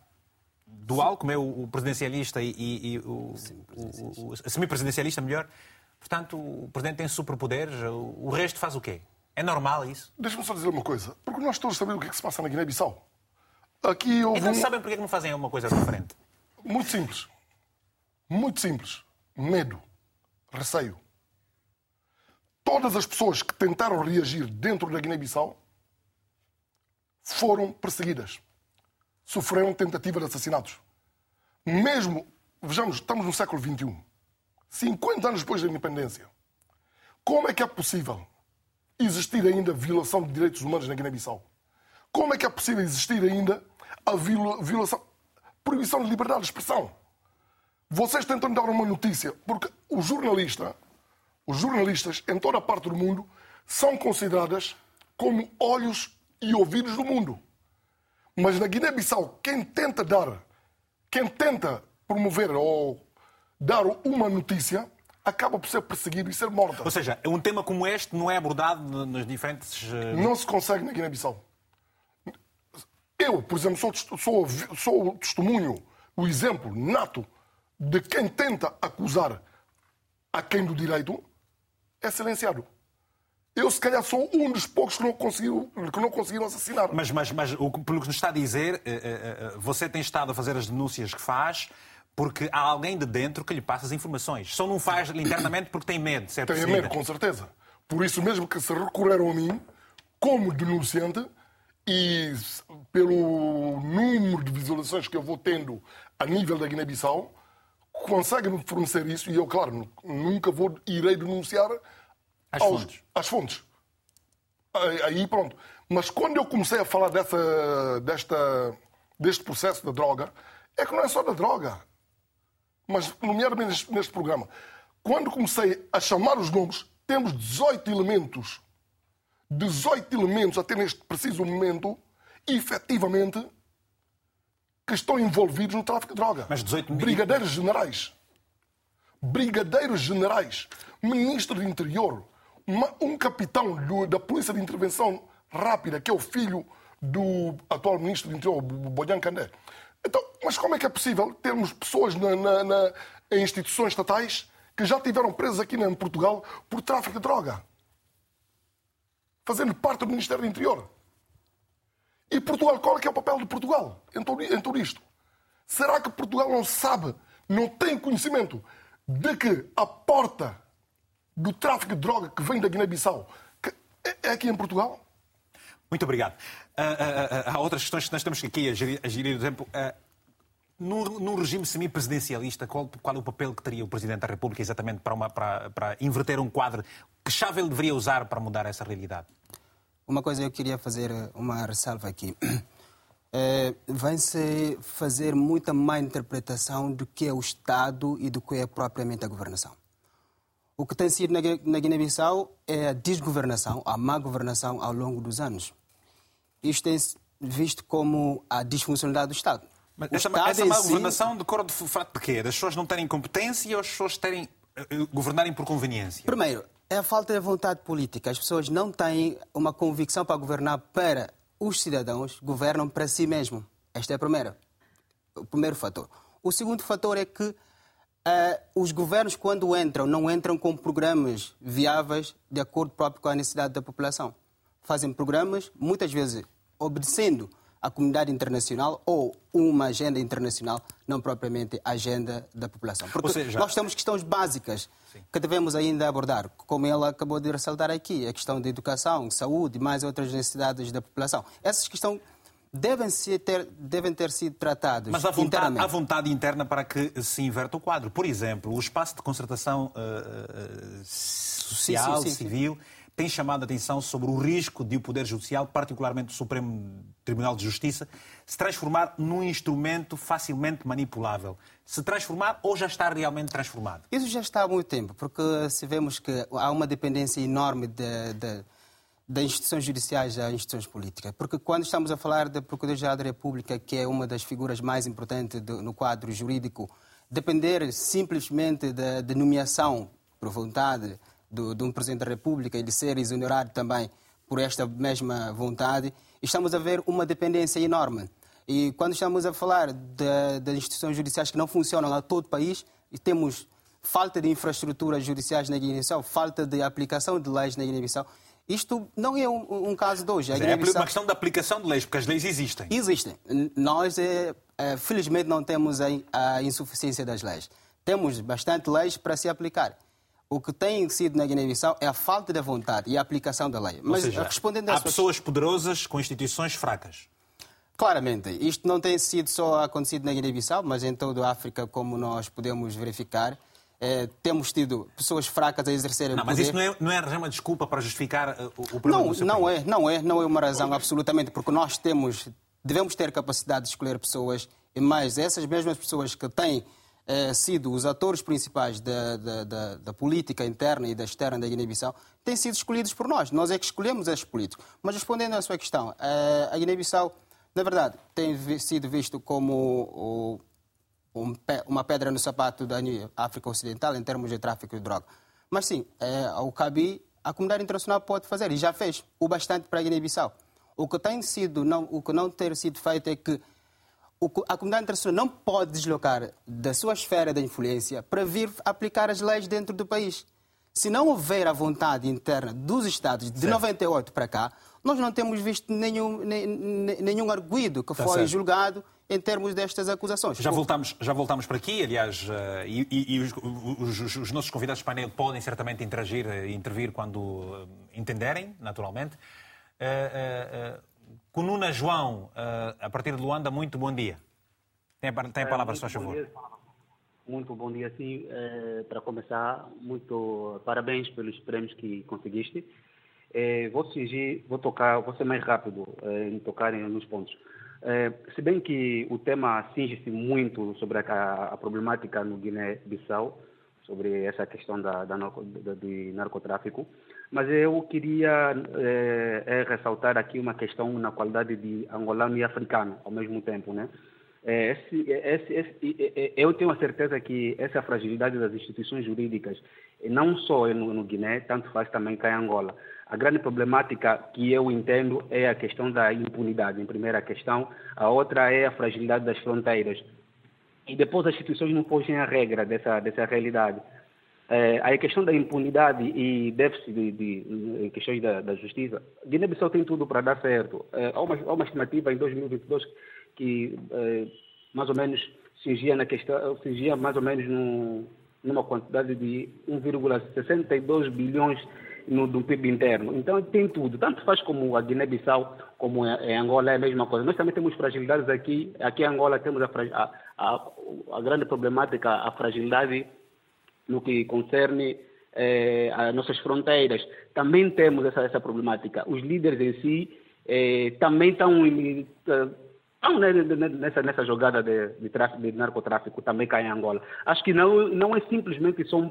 S1: dual, como é o, presidencialista e, e, e o, o, o semipresidencialista, melhor, Portanto, o Presidente tem superpoderes, o resto faz o quê? É normal isso?
S3: Deixa-me só dizer uma coisa, porque nós todos sabemos o que, é que se passa na Guiné-Bissau. Aqui houve
S1: então
S3: um...
S1: sabem porque é que não fazem uma coisa diferente?
S3: Muito simples. Muito simples. Medo. Receio. Todas as pessoas que tentaram reagir dentro da Guiné-Bissau foram perseguidas. Sofreram tentativa de assassinatos. Mesmo, vejamos, estamos no século XXI. 50 anos depois da independência. Como é que é possível existir ainda violação de direitos humanos na Guiné-Bissau? Como é que é possível existir ainda a violação, proibição de liberdade de expressão? Vocês tentam dar uma notícia, porque o jornalista, os jornalistas em toda a parte do mundo são consideradas como olhos e ouvidos do mundo. Mas na Guiné-Bissau, quem tenta dar, quem tenta promover ou dar uma notícia, acaba por ser perseguido e ser morto.
S1: Ou seja, um tema como este não é abordado nas diferentes.
S3: Eh, não se consegue na Guiné-Bissau. Eu, por exemplo, sou, sou, sou o testemunho, o exemplo nato de quem tenta acusar a quem do direito é silenciado. Eu, se calhar, sou um dos poucos que não, conseguiu, que não conseguiram assassinar.
S1: Mas, mas, mas pelo que nos está a dizer, eh, eh, você tem estado a fazer as denúncias que faz porque há alguém de dentro que lhe passa as informações. Só não faz internamente porque tem medo ser
S3: Tem medo, com certeza. Por isso mesmo que se recorreram a mim, como denunciante, e pelo número de visualizações que eu vou tendo a nível da Guiné-Bissau, conseguem-me fornecer isso e eu, claro, nunca vou, irei denunciar
S1: as aos, fontes.
S3: As fontes. Aí pronto. Mas quando eu comecei a falar dessa, desta, deste processo da droga, é que não é só da droga mas nomeadamente neste programa, quando comecei a chamar os nomes, temos 18 elementos, 18 elementos até neste preciso momento, efetivamente, que estão envolvidos no tráfico de droga.
S1: Mas 18
S3: Brigadeiros generais. Brigadeiros generais. Ministro do Interior. Uma, um capitão do, da Polícia de Intervenção Rápida, que é o filho do atual Ministro do Interior, Bojan Candé. Então, mas como é que é possível termos pessoas na, na, na, em instituições estatais que já tiveram presas aqui em Portugal por tráfico de droga? Fazendo parte do Ministério do Interior. E Portugal, qual é, que é o papel de Portugal em tudo, em tudo isto? Será que Portugal não sabe, não tem conhecimento de que a porta do tráfico de droga que vem da Guiné-Bissau é aqui em Portugal?
S1: Muito obrigado. Uh, uh, uh, há outras questões que nós temos aqui a gerir, a gerir tempo. Num, num, regime semipresidencialista, qual, qual é o papel que teria o Presidente da República exatamente para, uma, para, para inverter um quadro? Que chave ele deveria usar para mudar essa realidade?
S4: Uma coisa eu queria fazer uma ressalva aqui. É, Vai-se fazer muita má interpretação do que é o Estado e do que é propriamente a governação. O que tem sido na Guiné-Bissau é a desgovernação, a má governação ao longo dos anos. Isto tem visto como a disfuncionalidade do Estado.
S1: Mas essa, essa má si... governação decorre de fato de quê? Das pessoas não terem competência ou as pessoas terem, uh, governarem por conveniência?
S4: Primeiro, é a falta de vontade política. As pessoas não têm uma convicção para governar para os cidadãos, governam para si mesmo. Este é o primeiro, o primeiro fator. O segundo fator é que uh, os governos, quando entram, não entram com programas viáveis de acordo próprio com a necessidade da população. Fazem programas, muitas vezes obedecendo a comunidade internacional ou uma agenda internacional, não propriamente a agenda da população. Porque seja... nós temos questões básicas Sim. que devemos ainda abordar, como ela acabou de ressaltar aqui, a questão da educação, saúde e mais outras necessidades da população. Essas questões devem, ter, devem ter sido tratadas
S1: Mas há vontade, há vontade interna para que se inverta o quadro. Por exemplo, o espaço de concertação uh, uh, social, sim, sim, civil tem chamado a atenção sobre o risco de o Poder Judicial, particularmente o Supremo Tribunal de Justiça, se transformar num instrumento facilmente manipulável. Se transformar ou já está realmente transformado?
S4: Isso já está há muito tempo, porque se vemos que há uma dependência enorme de, de, das instituições judiciais às instituições políticas. Porque quando estamos a falar da Procuradoria-Geral da República, que é uma das figuras mais importantes do, no quadro jurídico, depender simplesmente da nomeação por vontade do, de um Presidente da República e de ser exonerado também por esta mesma vontade, estamos a ver uma dependência enorme. E quando estamos a falar das instituições judiciais que não funcionam a todo o país, e temos falta de infraestruturas judiciais na Guiné-Bissau, falta de aplicação de leis na Guiné-Bissau, isto não é um, um caso de hoje.
S1: É uma questão da aplicação de leis, porque as leis existem.
S4: Existem. Nós, é, é, felizmente, não temos a, a insuficiência das leis. Temos bastante leis para se aplicar o que tem sido na Guiné-Bissau é a falta de vontade e a aplicação da lei.
S1: Mas seja, respondendo há pessoas poderosas com instituições fracas.
S4: Claramente, isto não tem sido só acontecido na Guiné-Bissau, mas em toda a África, como nós podemos verificar. É, temos tido pessoas fracas a exercerem
S1: não, poder. Mas isso não é, não é uma desculpa para justificar uh, o, o problema
S4: não, não é, não é, não é uma razão absolutamente, porque nós temos, devemos ter capacidade de escolher pessoas, e mais essas mesmas pessoas que têm eh, sido os atores principais da, da, da, da, política interna e da externa da Guiné-Bissau têm sido escolhidos por nós. Nós é que escolhemos esses políticos. Mas respondendo à sua questão, eh, a Guiné-Bissau, na verdade, tem sido visto como uma pedra no sapato da África Ocidental em termos de tráfico de droga. Mas sim, eh, ao CABI, a comunidade internacional pode fazer, e já fez, o bastante para a Guiné-Bissau. O que tem sido, não, o que não ter sido feito é que a comunidade internacional não pode deslocar da sua esfera de influência para vir aplicar as leis dentro do país. Se não houver a vontade interna dos Estados de certo. 98 para cá, nós não temos visto nenhum, nenhum arguído que tá foi certo. julgado em termos destas acusações.
S1: Já voltamos, já voltamos para aqui, aliás, uh, e, e, e os, os, os, nossos convidados de painel podem certamente interagir e intervir quando uh, entenderem, naturalmente. Uh, Cununa João, uh, a partir de Luanda, muito bom dia. Tem a, tem a palavra, se faz favor. Dia.
S8: Muito bom dia, sim. Uh, para começar, muito parabéns pelos prêmios que conseguiste. Vou seguir, vou tocar, vou ser mais rápido em tocar nos pontos. se bem que o tema cinge-se muito sobre a, a problemática no Guiné-Bissau, sobre essa questão da, da, da, do narcotráfico, mas eu queria é, é, ressaltar aqui uma questão na qualidade de angolano e africano ao mesmo tempo, né? É, esse, esse, esse, eu tenho a certeza que essa fragilidade das instituições jurídicas, não só no, no Guiné, tanto faz também cá em Angola. A grande problemática que eu entendo é a questão da impunidade, em primeira questão. A outra é a fragilidade das fronteiras. E depois as instituições não fogem a regra dessa, dessa realidade. É, a questão da impunidade e déficit de, de, questões da, da justiça, Guiné-Bissau tem tudo para dar certo. É, há, uma, há uma estimativa em 2022 que é, mais ou menos cingia na questão, cingia mais ou menos no, numa quantidade de 1,62 bilhões no, do PIB interno. Então tem tudo, tanto faz como a Guiné-Bissau, como em Angola é a mesma coisa. Nós também temos fragilidades aqui, aqui em Angola temos a, a, a, a grande problemática, a fragilidade no que concerne eh, as nossas fronteiras. Também temos essa, essa problemática. Os líderes em si eh, também estão estão nessa, nessa jogada de, de, tráfico, de narcotráfico também cá em Angola. Acho que não, não é simplesmente só um,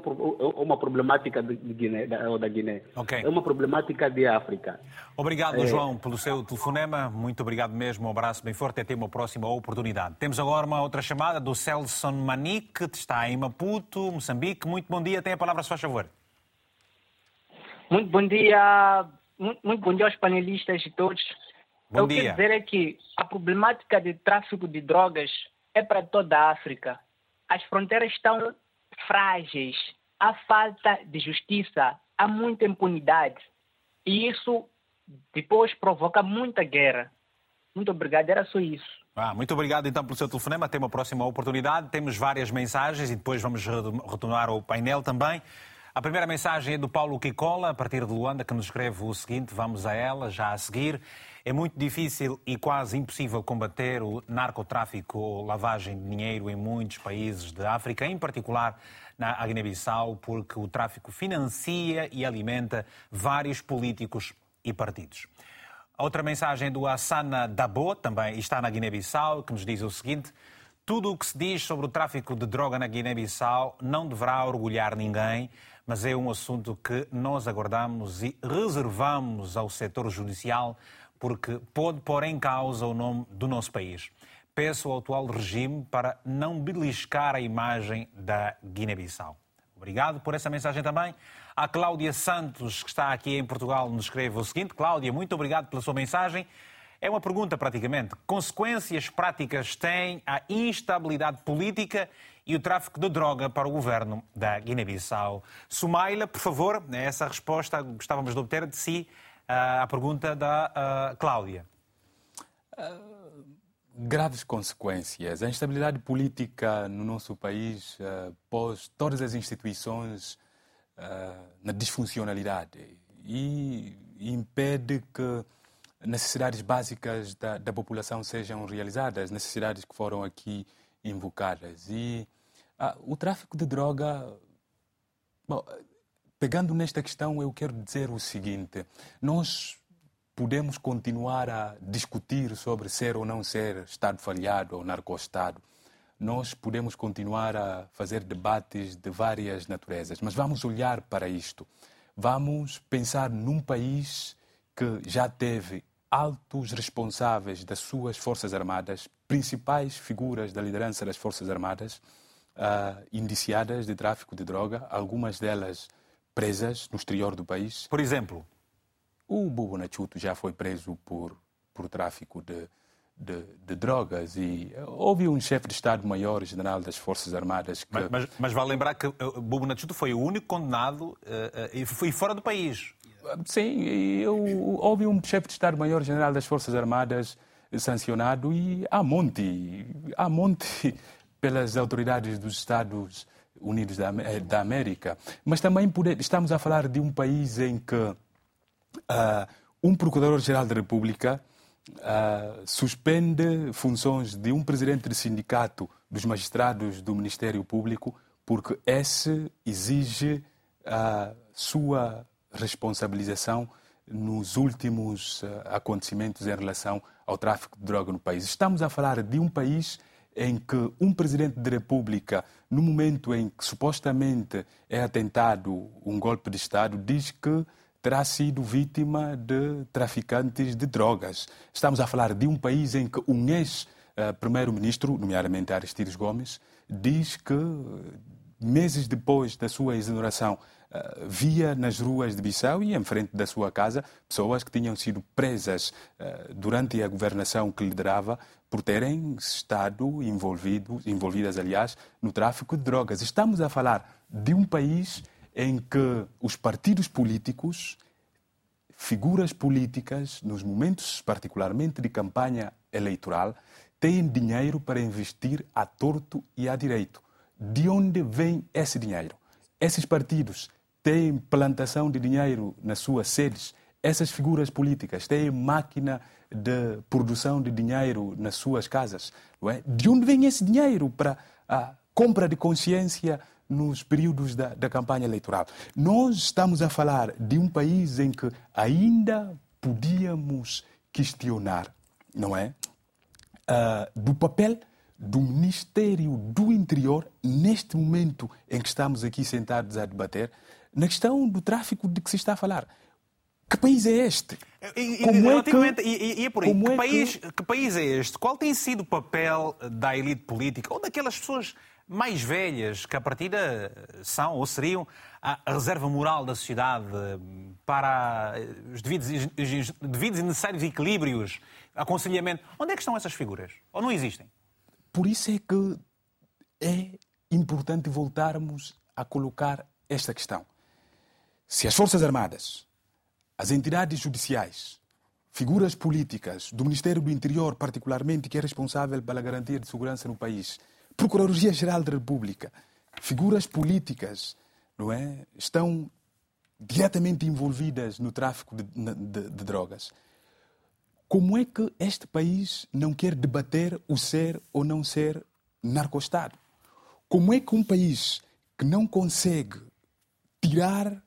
S8: uma problemática de Guiné, da, da Guiné. Okay. É uma problemática de África.
S1: Obrigado, é... João, pelo seu telefonema. Muito obrigado mesmo. Um abraço bem forte e até uma próxima oportunidade. Temos agora uma outra chamada do Celson Manique, que está em Maputo, Moçambique. Muito bom dia. Tem a palavra, se faz favor.
S9: Muito bom dia. Muito, muito bom dia aos panelistas e todos.
S1: Bom
S9: eu
S1: dia.
S9: quero dizer é que a problemática de tráfico de drogas é para toda a África. As fronteiras estão frágeis, há falta de justiça, há muita impunidade. E isso depois provoca muita guerra. Muito obrigado, era só isso.
S1: Ah, muito obrigado então pelo seu telefonema. Até uma próxima oportunidade. Temos várias mensagens e depois vamos retornar ao painel também. A primeira mensagem é do Paulo Kikola, a partir de Luanda, que nos escreve o seguinte: vamos a ela já a seguir. É muito difícil e quase impossível combater o narcotráfico ou lavagem de dinheiro em muitos países de África, em particular na Guiné-Bissau, porque o tráfico financia e alimenta vários políticos e partidos. Outra mensagem do Assana Dabo, também está na Guiné-Bissau, que nos diz o seguinte: tudo o que se diz sobre o tráfico de droga na Guiné-Bissau não deverá orgulhar ninguém, mas é um assunto que nós aguardamos e reservamos ao setor judicial porque pode pôr em causa o nome do nosso país. Peço ao atual regime para não beliscar a imagem da Guiné-Bissau. Obrigado por essa mensagem também. A Cláudia Santos, que está aqui em Portugal, nos escreve o seguinte: Cláudia, muito obrigado pela sua mensagem. É uma pergunta praticamente. Consequências práticas tem a instabilidade política e o tráfico de droga para o governo da Guiné-Bissau? Sumaila, por favor, essa resposta gostávamos de obter de si a pergunta da Cláudia.
S5: Uh, graves consequências. A instabilidade política no nosso país uh, pôs todas as instituições uh, na disfuncionalidade e impede que necessidades básicas da, da, população sejam realizadas, necessidades que foram aqui invocadas. E o tráfico de droga. Bom, Pegando nesta questão, eu quero dizer o seguinte: nós podemos continuar a discutir sobre ser ou não ser Estado falhado ou narco-Estado. Nós podemos continuar a fazer debates de várias naturezas, mas vamos olhar para isto. Vamos pensar num país que já teve altos responsáveis das suas Forças Armadas, principais figuras da liderança das Forças Armadas, uh, indiciadas de tráfico de droga, algumas delas presas no exterior do país.
S1: Por exemplo?
S5: O Bubu Nachuto já foi preso por, por tráfico de, de, de, drogas e houve um chefe de Estado-Maior general das Forças Armadas que...
S1: Mas, mas, mas vale lembrar que o Bubu Nachuto foi o único condenado uh, uh, e foi fora do país.
S5: Sim, eu, houve um chefe de Estado-Maior general das Forças Armadas sancionado e há monte, há monte pelas autoridades dos Estados Unidos da, da América. Mas também estamos a falar de um país em que uh, um Procurador-Geral da República uh, suspende funções de um presidente de sindicato dos magistrados do Ministério Público porque esse exige a sua responsabilização nos últimos uh, acontecimentos em relação ao tráfico de droga no país. Estamos a falar de um país em que um presidente da República, no momento em que supostamente é atentado um golpe de Estado, diz que terá sido vítima de traficantes de drogas. Estamos a falar de um país em que um ex-primeiro-ministro, nomeadamente Aristides Gomes, diz que meses depois da sua exoneração eh, via nas ruas de Bissau e em frente da sua casa pessoas que tinham sido presas eh, durante a governação que liderava por terem estado envolvidos, envolvidas, aliás, no tráfico de drogas. Estamos a falar de um país em que os partidos políticos, figuras políticas, nos momentos particularmente de campanha eleitoral, têm dinheiro para investir a torto e a direito. De onde vem esse dinheiro? Esses partidos têm plantação de dinheiro nas suas sedes. Essas figuras políticas têm máquina de produção de dinheiro nas suas casas. É? De onde vem esse dinheiro para a compra de consciência nos períodos da, da campanha eleitoral? Nós estamos a falar de um país em que ainda podíamos questionar, não é? Uh, do papel do Ministério do Interior, neste momento em que estamos aqui sentados a debater, na questão do tráfico de que se está a falar. Que país é este?
S1: E, como é que, e, e é por aí. Que, é país, que... que país é este? Qual tem sido o papel da elite política ou daquelas pessoas mais velhas que, a partida, são ou seriam a reserva moral da sociedade para os devidos, os devidos e necessários equilíbrios, aconselhamento? Onde é que estão essas figuras? Ou não existem?
S5: Por isso é que é importante voltarmos a colocar esta questão. Se as Forças Armadas, as entidades judiciais, figuras políticas do Ministério do Interior, particularmente, que é responsável pela garantia de segurança no país, Procuradoria-Geral da República, figuras políticas, não é, estão diretamente envolvidas no tráfico de, de, de drogas. Como é que este país não quer debater o ser ou não ser narcostado? Como é que um país que não consegue tirar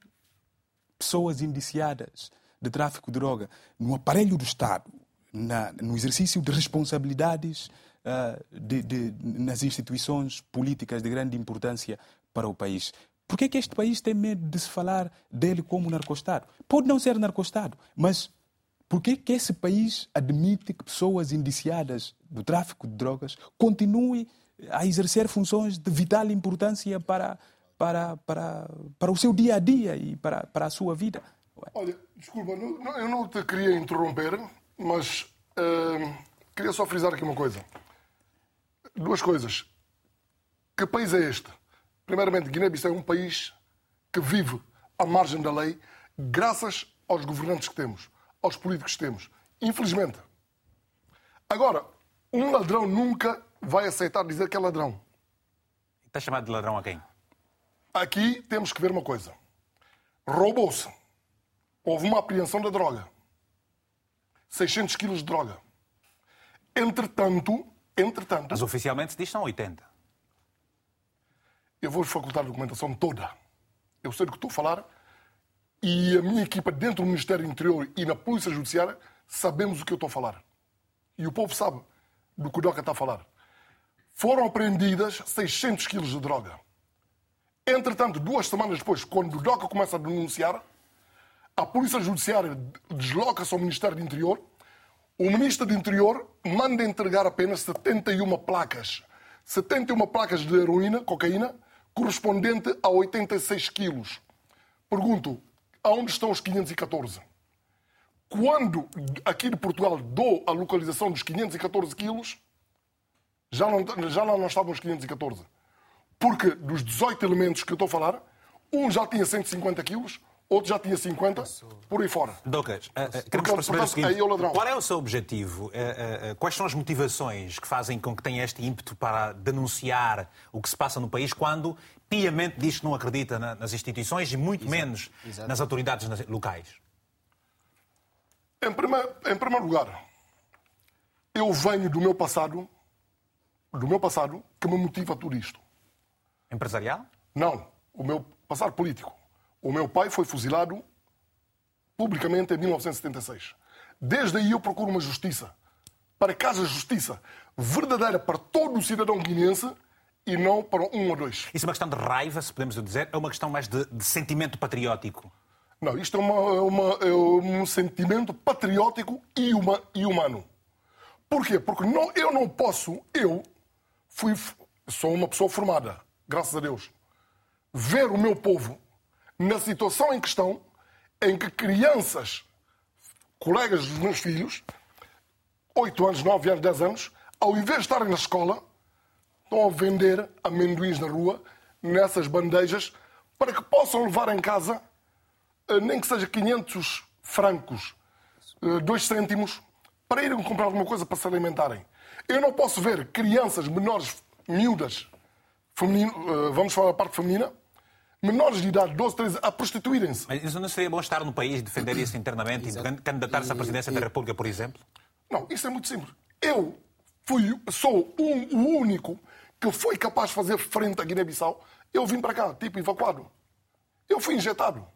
S5: pessoas indiciadas de tráfico de droga no aparelho do Estado, na, no exercício de responsabilidades uh, de, de, nas instituições políticas de grande importância para o país. Por que, é que este país tem medo de se falar dele como narcostado? Pode não ser narcostado, mas por que, que esse país admite que pessoas indiciadas do tráfico de drogas continuem a exercer funções de vital importância para, para, para, para o seu dia a dia e para, para a sua vida?
S3: Olha, desculpa, eu não te queria interromper, mas uh, queria só frisar aqui uma coisa. Duas coisas. Que país é este? Primeiramente, Guiné-Bissau é um país que vive à margem da lei, graças aos governantes que temos aos políticos que temos. Infelizmente. Agora, um ladrão nunca vai aceitar dizer que é ladrão.
S1: Está chamado de ladrão a quem?
S3: Aqui temos que ver uma coisa. Roubou-se. Houve uma apreensão da droga. 600 quilos de droga. Entretanto, entretanto...
S1: Mas oficialmente se diz que são 80.
S3: Eu vou facultar a documentação toda. Eu sei do que estou a falar e a minha equipa dentro do Ministério do Interior e na Polícia Judiciária sabemos o que eu estou a falar. E o povo sabe do que o DOCA está a falar. Foram apreendidas 600 quilos de droga. Entretanto, duas semanas depois, quando o DOCA começa a denunciar, a Polícia Judiciária desloca-se ao Ministério do Interior, o Ministro do Interior manda entregar apenas 71 placas. 71 placas de heroína, cocaína, correspondente a 86 quilos. Pergunto, aonde estão os 514? Quando aqui de Portugal dou a localização dos 514 quilos, já não, já não estavam os 514. Porque dos 18 elementos que eu estou a falar, um já tinha 150 quilos, outro já tinha 50, por aí fora.
S1: Docas, uh, uh, queremos perceber o seguinte, qual é o seu objetivo? Uh, quais são as motivações que fazem com que tenha este ímpeto para denunciar o que se passa no país quando piamente diz que não acredita nas instituições e muito Exato. menos Exato. nas autoridades locais?
S3: Em primeiro, em primeiro lugar, eu venho do meu passado, do meu passado, que me motiva tudo isto.
S1: Empresarial?
S3: Não, o meu passado político. O meu pai foi fuzilado publicamente em 1976. Desde aí eu procuro uma justiça, para que haja justiça verdadeira para todo o cidadão guineense e não para um ou dois.
S1: Isso é uma questão de raiva, se podemos dizer, é uma questão mais de, de sentimento patriótico?
S3: Não, isto é, uma, é uma, é um sentimento patriótico e, uma, e humano. Porquê? Porque não, eu não posso, eu fui, sou uma pessoa formada, graças a Deus, ver o meu povo na situação em questão em que crianças, colegas dos meus filhos, 8 anos, 9 anos, 10 anos, ao invés de estarem na escola, estão a vender amendoins na rua, nessas bandejas, para que possam levar em casa, eh, nem que seja 500 francos, 2 eh, cêntimos, para irem comprar alguma coisa para se alimentarem. Eu não posso ver crianças menores, miúdas, feminino, eh, vamos falar da parte feminina, menores de idade, 12, 13, a prostituírem-se.
S1: Mas isso não seria bom estar no país, defender isso internamente e candidatar-se à presidência da República, por exemplo?
S3: Não, isso é muito simples. Eu fui, sou um, o único que foi capaz de fazer frente à Guiné-Bissau. Eu vim para cá, tipo evacuado. Eu fui injetado.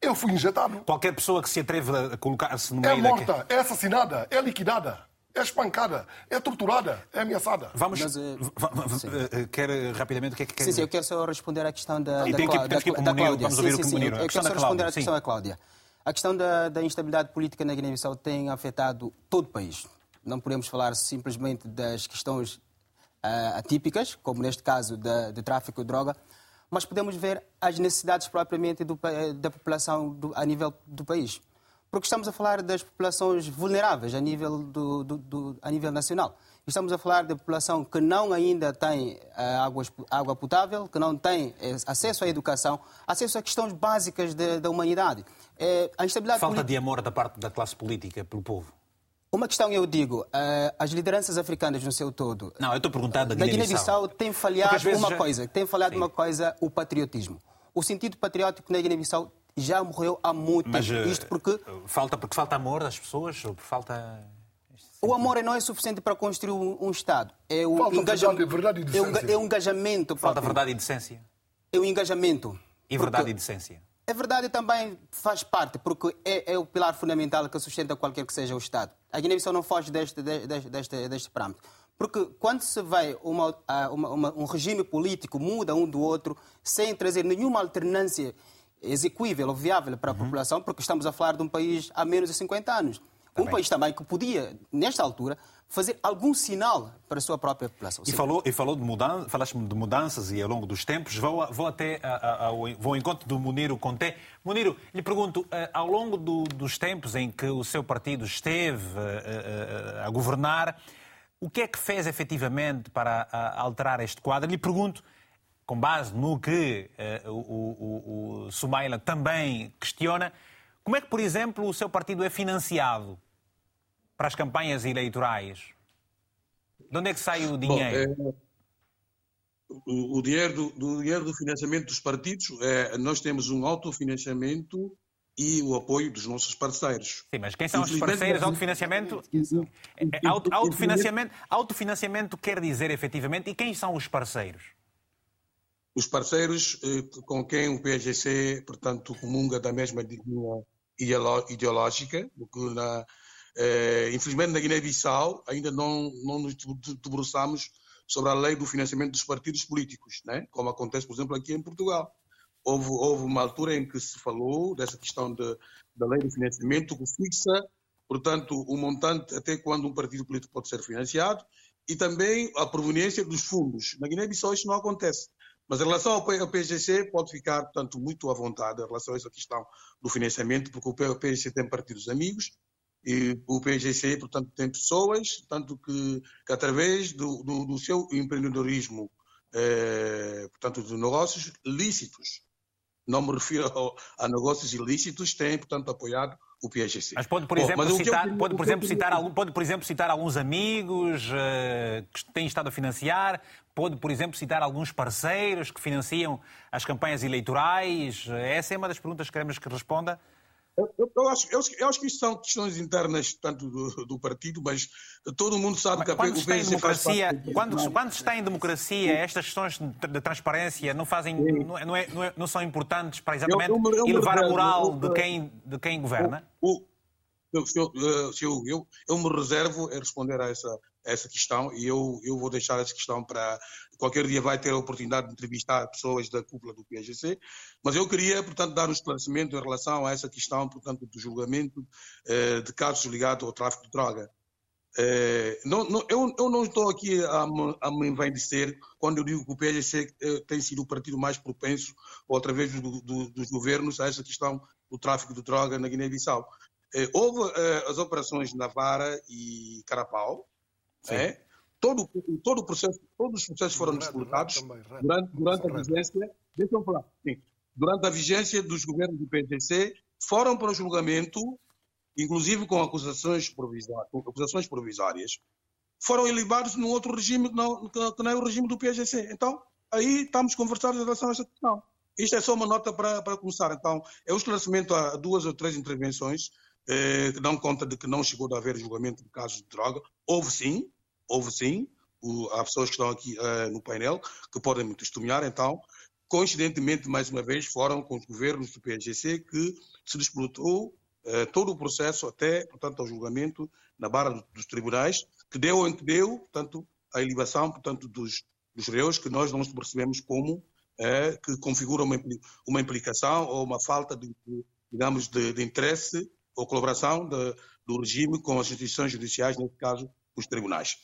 S3: Eu fui injetado.
S1: Qualquer pessoa que se atreve a colocar-se no
S3: É
S1: meio
S3: morta,
S1: daquele-
S3: é assassinada, é liquidada, é espancada, é torturada, é ameaçada.
S1: Vamos.
S4: Mas, sim.
S1: eh, quer eh, rapidamente o que é que quer
S4: Sim, sim, eu quero só responder à questão da,
S1: E
S4: da,
S1: tem que-
S4: Clá- da, Cláudia.
S1: vamos ouvir
S4: sim,
S1: o
S4: sim,
S1: que
S4: sim,
S1: Munir-
S4: eu
S1: a
S4: quero só responder à questão
S1: sim.
S4: da Cláudia. A questão da, da instabilidade política na Guiné-Bissau tem afetado todo o país. Não podemos falar simplesmente das questões ah, atípicas, como neste caso da, de tráfico de droga, mas podemos ver as necessidades propriamente do da população do- a nível do país. Porque estamos a falar das populações vulneráveis a nível, do, do- do- a nível nacional. Estamos a falar da população que não ainda tem águas- água potável, que não tem eh, acesso à educação, acesso a questões básicas da- da humanidade. Eh, a instabilidade
S1: Falta de amor da parte da classe política pelo povo.
S4: Uma questão eu digo, as lideranças africanas no seu todo,
S1: Não, eu estou perguntando da Guiné-Bissau.
S4: Guiné-Bissau tem falhado uma
S1: já-
S4: coisa, tem falhado
S1: Sim.
S4: uma coisa, o patriotismo. O sentido patriótico na Guiné-Bissau já morreu há muito
S1: Mas
S4: tempo.
S1: eh,
S4: Isto porque
S1: falta, porque falta amor das pessoas? Ou por falta.
S4: o amor não é suficiente para construir um, Estado. É o
S3: Falta
S4: engajamento.
S3: verdade- verdade e
S4: é, o,
S3: decência.
S4: é o engajamento.
S1: Falta verdade e decência.
S4: É o engajamento.
S1: E
S4: Porque-
S1: verdade e decência.
S4: A verdade também faz parte, porque é, é o pilar fundamental que sustenta qualquer que seja o Estado. A Guiné-Bissau não foge deste, deste, deste, deste parâmetro. Porque quando se vê uma, ah, uma- uma- um regime político muda um do outro, sem trazer nenhuma alternância execuível ou viável para a população, porque estamos a falar de um país há menos de 50 anos. um
S1: bem.
S4: país também que podia, nesta altura, fazer algum sinal para a sua própria população.
S1: E falou, e falou de mudanças, falaste-me de mudanças e ao longo dos tempos. Vou, vou até a- a- ao, vou ao encontro do Muniro Conté. Muniro, lhe pergunto, eh, ao longo do- dos tempos em que o seu partido esteve eh, eh, a governar, o que é que fez efetivamente para alterar este quadro? Lhe pergunto, com base no que eh, o, o, o Sumaila também questiona, como é que, por exemplo, o seu partido é financiado para as campanhas eleitorais? De onde é que sai o
S2: Bom,
S1: dinheiro?
S2: é, o, o dinheiro do, do dinheiro do financiamento dos partidos, é, nós temos um autofinanciamento e o apoio dos nossos parceiros.
S1: Sim, mas quem são os parceiros?
S2: nós-
S1: Autofinanciamento? É, auto- Autofinanciamento, autofinanciamento quer dizer efetivamente. E quem são os parceiros?
S2: Os parceiros eh, com quem o PSGC, portanto, comunga da mesma linha ideológica, do que na, eh, infelizmente na Guiné-Bissau ainda não, não nos debruçamos sobre a lei do financiamento dos partidos políticos, né? como acontece, por exemplo, aqui em Portugal. Houve, houve uma altura em que se falou dessa questão de, da lei do financiamento que fixa, portanto, o montante até quando um partido político pode ser financiado e também a proveniência dos fundos. Na Guiné-Bissau isso não acontece. Mas em relação ao P- ao PSGC, pode ficar, portanto, muito à vontade em relação a essa questão do financiamento, porque o P- o PSGC tem partidos amigos e o PSGC, portanto, tem pessoas, tanto que, que através do, do, do seu empreendedorismo, eh, portanto, de negócios lícitos, não me refiro ao- a negócios ilícitos, tem, portanto, apoiado o PSGC.
S1: Mas pode, por
S2: Bom,
S1: exemplo, citar, pode, por exemplo, citar, algum- pode, por exemplo, citar alguns amigos eh, que têm estado a financiar, pode, por exemplo, citar alguns parceiros que financiam as campanhas eleitorais. Essa é uma das perguntas que queremos que responda.
S2: Eu, eu- eu acho, eu, eu acho que isso são questões internas, tanto do, do partido, mas todo mundo sabe que a
S1: Quando
S2: o
S1: está em democracia, quando, quando se está em democracia, estas questões de transparência não fazem, não, é- não, é- não é- não são importantes para exatamente elevar a moral de quem, de quem governa?
S2: O- eu, eu, eu- se eu, eu, me reservo a responder a essa, essa questão e eu, eu vou deixar essa questão para. Qualquer dia vai ter a oportunidade de entrevistar pessoas da cúpula do PSGC, mas eu queria, portanto, dar um esclarecimento em relação a essa questão, portanto, do julgamento eh, de casos ligados ao tráfico de droga. Eh, não, não, eu, eu não estou aqui a me, a me envaidecer quando eu digo que o PSGC eh, tem sido o partido mais propenso, ou através do, do, dos governos, a essa questão do tráfico de droga na Guiné-Bissau. Eh, houve eh, as operações Navara e Carapau, é? todo, todo o processo, todos os processos foram
S3: também, Red.
S2: durante, durante a vigência, deixa eu falar, sim, durante a vigência dos governos do PSGC, foram para o julgamento, inclusive com acusações provisórias, com acusações provisórias foram elevados num outro regime que não, que não é o regime do PSGC. Então, aí estamos conversando em relação a esta questão. Isto é só uma nota para, para começar. Então, é um esclarecimento a duas ou três intervenções eh, que dão conta de que não chegou a haver julgamento de casos de droga. Houve sim, houve sim. O, há pessoas que estão aqui eh, no painel que podem me testemunhar. Então, coincidentemente, mais uma vez, foram com os governos do PSGC que se disputou eh, todo o processo até, portanto, ao julgamento na barra dos tribunais, que deu que deu, portanto, a elevação, portanto, dos, dos réus, que nós não percebemos como que configura uma, uma implicação ou uma falta de, de digamos, de, de, interesse ou colaboração de, do regime com as instituições judiciais, neste caso, os tribunais.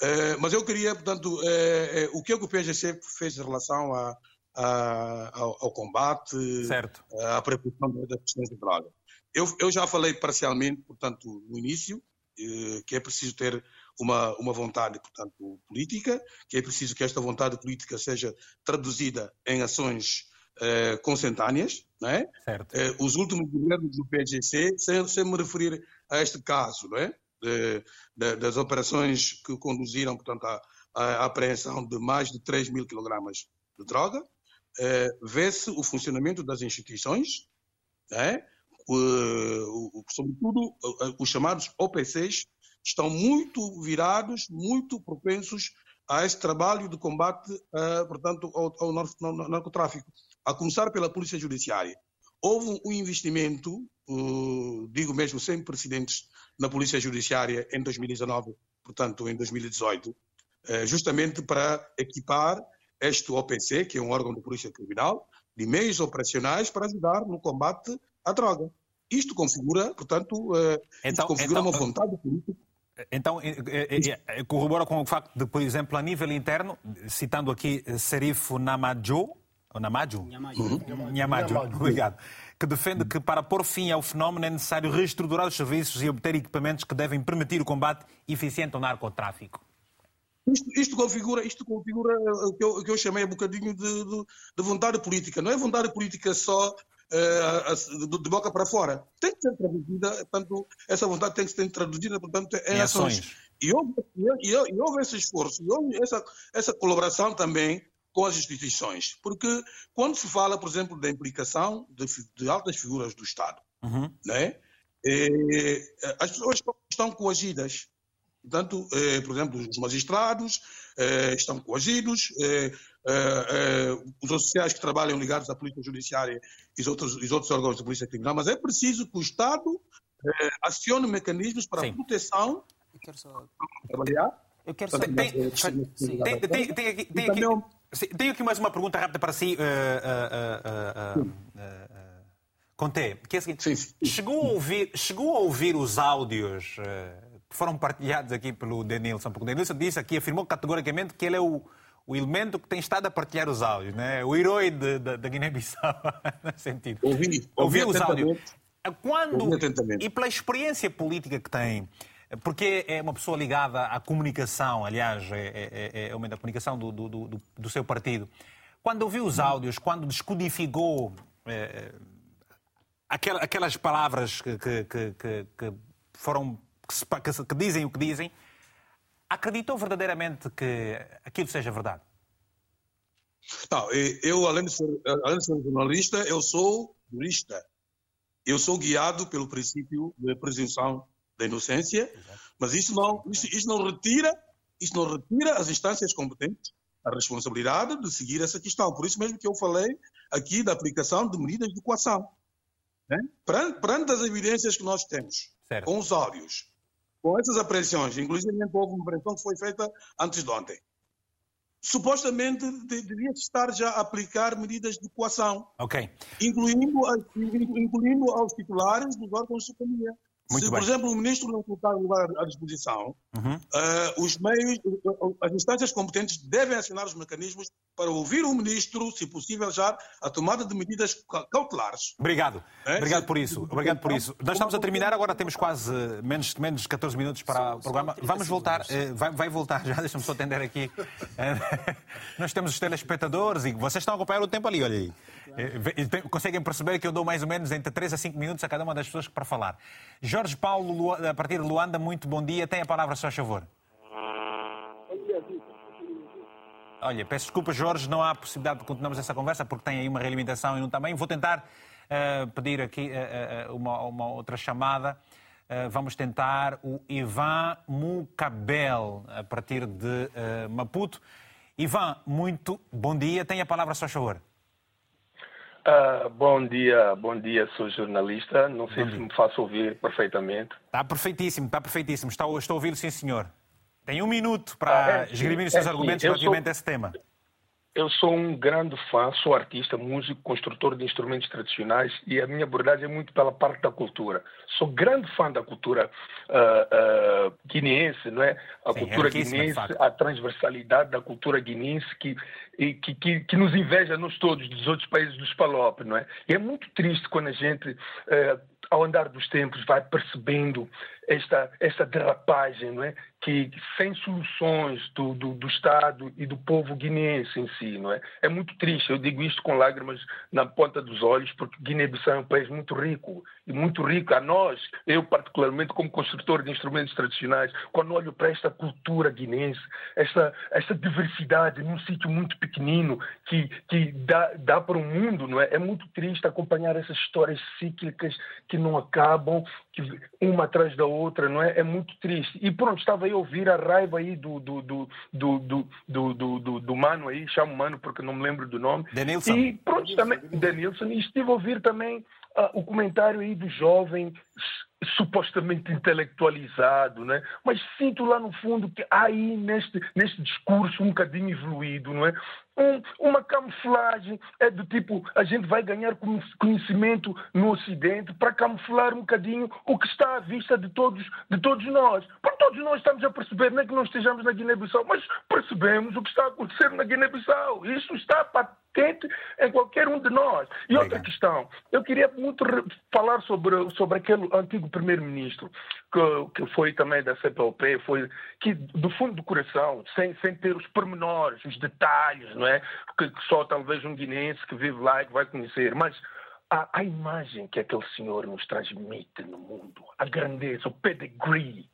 S2: É, mas eu queria, portanto, é, é o que, é que o PSGC fez em relação a, a, ao, ao, combate,
S1: certo.
S2: à prevenção das questões de droga? Eu, eu já falei parcialmente, portanto, no início, eh, que é preciso ter uma, uma vontade, portanto, política, que é preciso que esta vontade política seja traduzida em ações eh, consentâneas, não é?
S1: Eh,
S2: os últimos governos do PGC, sem, sem me referir a este caso, não é? De, de, das operações que conduziram, portanto, à, à apreensão de mais de 3 mil quilogramas de droga, eh, vê-se o funcionamento das instituições, não é? Uh, sobretudo uh, os chamados OPCs, estão muito virados, muito propensos a esse trabalho de combate, uh, portanto, ao, ao narcotráfico, a começar pela Polícia Judiciária. Houve um investimento, uh, digo mesmo sem precedentes, na Polícia Judiciária em 2019, portanto, em 2018, uh, justamente para equipar este OPC, que é um órgão de polícia criminal, de meios operacionais para ajudar no combate à droga. Isto configura, portanto, então, configura então, uma vontade política
S1: então, corrobora com o facto de, por exemplo, a nível interno, citando aqui Serifo Namajo, ou Namajo? Nhamajo, obrigado, que defende que para pôr fim ao fenómeno é necessário reestruturar os serviços e obter equipamentos que devem permitir o combate eficiente ao narcotráfico.
S2: Isto, isto, configura, isto configura o que eu, o que eu chamei um bocadinho de, de, de, vontade política. Não é vontade política só uh, de, boca para fora. Tem que ser traduzida, portanto, essa vontade tem que ser traduzida, portanto, em, em ações. ações. E, houve, e, e, houve esse esforço, e houve essa, essa colaboração também com as instituições. Porque quando se fala, por exemplo, da implicação de, de altas figuras do Estado, uhum. né? Eh, as pessoas estão coagidas. Portanto, eh, por exemplo, os magistrados eh, estão coagidos, eh, eh, eh, os oficiais que trabalham ligados à Polícia Judiciária e os outros, os outros órgãos da Polícia Criminal, mas é preciso que o Estado eh, acione mecanismos para Sim. a proteção.
S4: Eu quero só.
S2: Trabalhar.
S4: Eu quero só. Tem,
S1: tem, tem, tem, tem, aqui, tem, aqui, tenho aqui mais uma pergunta rápida para si. Uh, uh, uh, Conté, que é o seguinte: sim, sim. Chegou, a ouvir, chegou a ouvir os áudios que foram partilhados aqui pelo Denilson, porque o Denilson disse aqui, afirmou categoricamente que ele é o, o elemento que tem estado a partilhar os áudios, né? o herói da Guiné-Bissau, nesse sentido.
S2: Ouvi, ouvi os áudios.
S1: Quando, e pela experiência política que tem, porque é uma pessoa ligada à comunicação, aliás, é, é, é, é da comunicação do, do, do, do, seu partido. Quando ouviu os áudios, quando descodificou é, aquelas palavras que, que, que, que foram que, dizem o que dizem, acreditou verdadeiramente que aquilo seja verdade?
S2: Não, eu, além de, ser, além de ser jornalista, eu sou jurista. Eu sou guiado pelo princípio de presunção da inocência, mas isso não, isso, isso, não retira, isso não retira as instâncias competentes a responsabilidade de seguir essa questão. Por isso mesmo que eu falei aqui da aplicação de medidas de coação. Né? Perante, perante as evidências que nós temos, certo. com os áudios, com essas apreensões, inclusive houve uma apreensão que foi feita antes de ontem, supostamente devia estar já a aplicar medidas de coação,
S1: okay.
S2: incluindo, incluindo aos titulares dos órgãos de soberania. Muito Se, bem. por exemplo, o ministro não colocar lugar à disposição, uhum. uh, os meios, as instâncias competentes devem acionar os mecanismos para ouvir o ministro, se possível, já a tomada de medidas cautelares.
S1: Obrigado. É? Obrigado por isso. Obrigado por isso. Nós estamos a terminar, agora temos quase menos, menos de 14 minutos para o programa. Vamos voltar, uh, vai, vai, voltar já, deixa-me só atender aqui. Nós temos os telespectadores e vocês estão a acompanhar o tempo ali, olha aí. Eh, conseguem perceber que eu dou mais ou menos entre 3 a 5 minutos a cada uma das pessoas para falar. Jorge Paulo, a partir de Luanda, muito bom dia. Tem a palavra, só a favor. Olha, peço desculpa, Jorge, não há possibilidade de continuarmos essa conversa porque tem aí uma realimentação e não também. Vou tentar uh, pedir aqui uh, uma, uma, outra chamada. Uh, vamos tentar o Ivan Mukabel, a partir de Maputo. Ivan, muito bom dia. Tenha a palavra, só favor.
S10: Uh, bom dia, bom dia, sou jornalista. Não sei se me faço ouvir perfeitamente.
S1: Está perfeitíssimo, está perfeitíssimo. Estou, estou a ouvir, sim, senhor. Tem um minuto para ah, é, esgrimir os seus é, argumentos relativamente sou... a esse tema.
S10: Eu sou um grande fã, sou artista, músico, construtor de instrumentos tradicionais e a minha abordagem é muito pela parte da cultura. Sou grande fã da cultura uh, uh, guineense, não é? A Sim, cultura guineense, a transversalidade da cultura guineense que, que, que, que, nos inveja nós todos dos outros países dos PALOP, não é? E é muito triste quando a gente, uh, ao andar dos tempos, vai percebendo esta, esta derrapagem, não é? que sem soluções do, do, do, Estado e do povo guineense em si, não é? É muito triste. Eu digo isto com lágrimas na ponta dos olhos, porque Guiné-Bissau é um país muito rico e muito rico a nós. Eu particularmente como construtor de instrumentos tradicionais, quando olho para esta cultura guinense, esta esta diversidade num sítio muito pequenino que que dá dá para o mundo, não é? É muito triste acompanhar essas histórias cíclicas que não acabam, que uma atrás da outra, não é? É muito triste. E pronto, estava eu ouvir a raiva aí do, do, do, do, do, do, do, do, do mano aí, chamo mano porque não me lembro do nome.
S1: Denilson.
S10: E pronto, também, Denilson, e estive a ouvir também uh, o comentário aí do jovem supostamente intelectualizado, né? mas sinto lá no fundo que há aí neste, neste discurso um bocadinho evoluído, não é? Um, uma camuflagem é do tipo a gente vai ganhar conhecimento no Ocidente para camuflar um bocadinho o que está à vista de todos, de todos nós. Porque todos nós estamos a perceber, não é que não estejamos na Guiné-Bissau, mas percebemos o que está a acontecer na Guiné-Bissau. Isso está patente em qualquer um de nós. E outra questão, eu queria muito falar sobre, sobre aquele antigo primeiro-ministro que, que foi também da CPLP, foi que do fundo do coração, sem, sem ter os pormenores, os detalhes, não é? Que, que só talvez um guinense que vive lá e que vai conhecer, mas a, a imagem que aquele senhor nos transmite no mundo, a grandeza, o pedigree,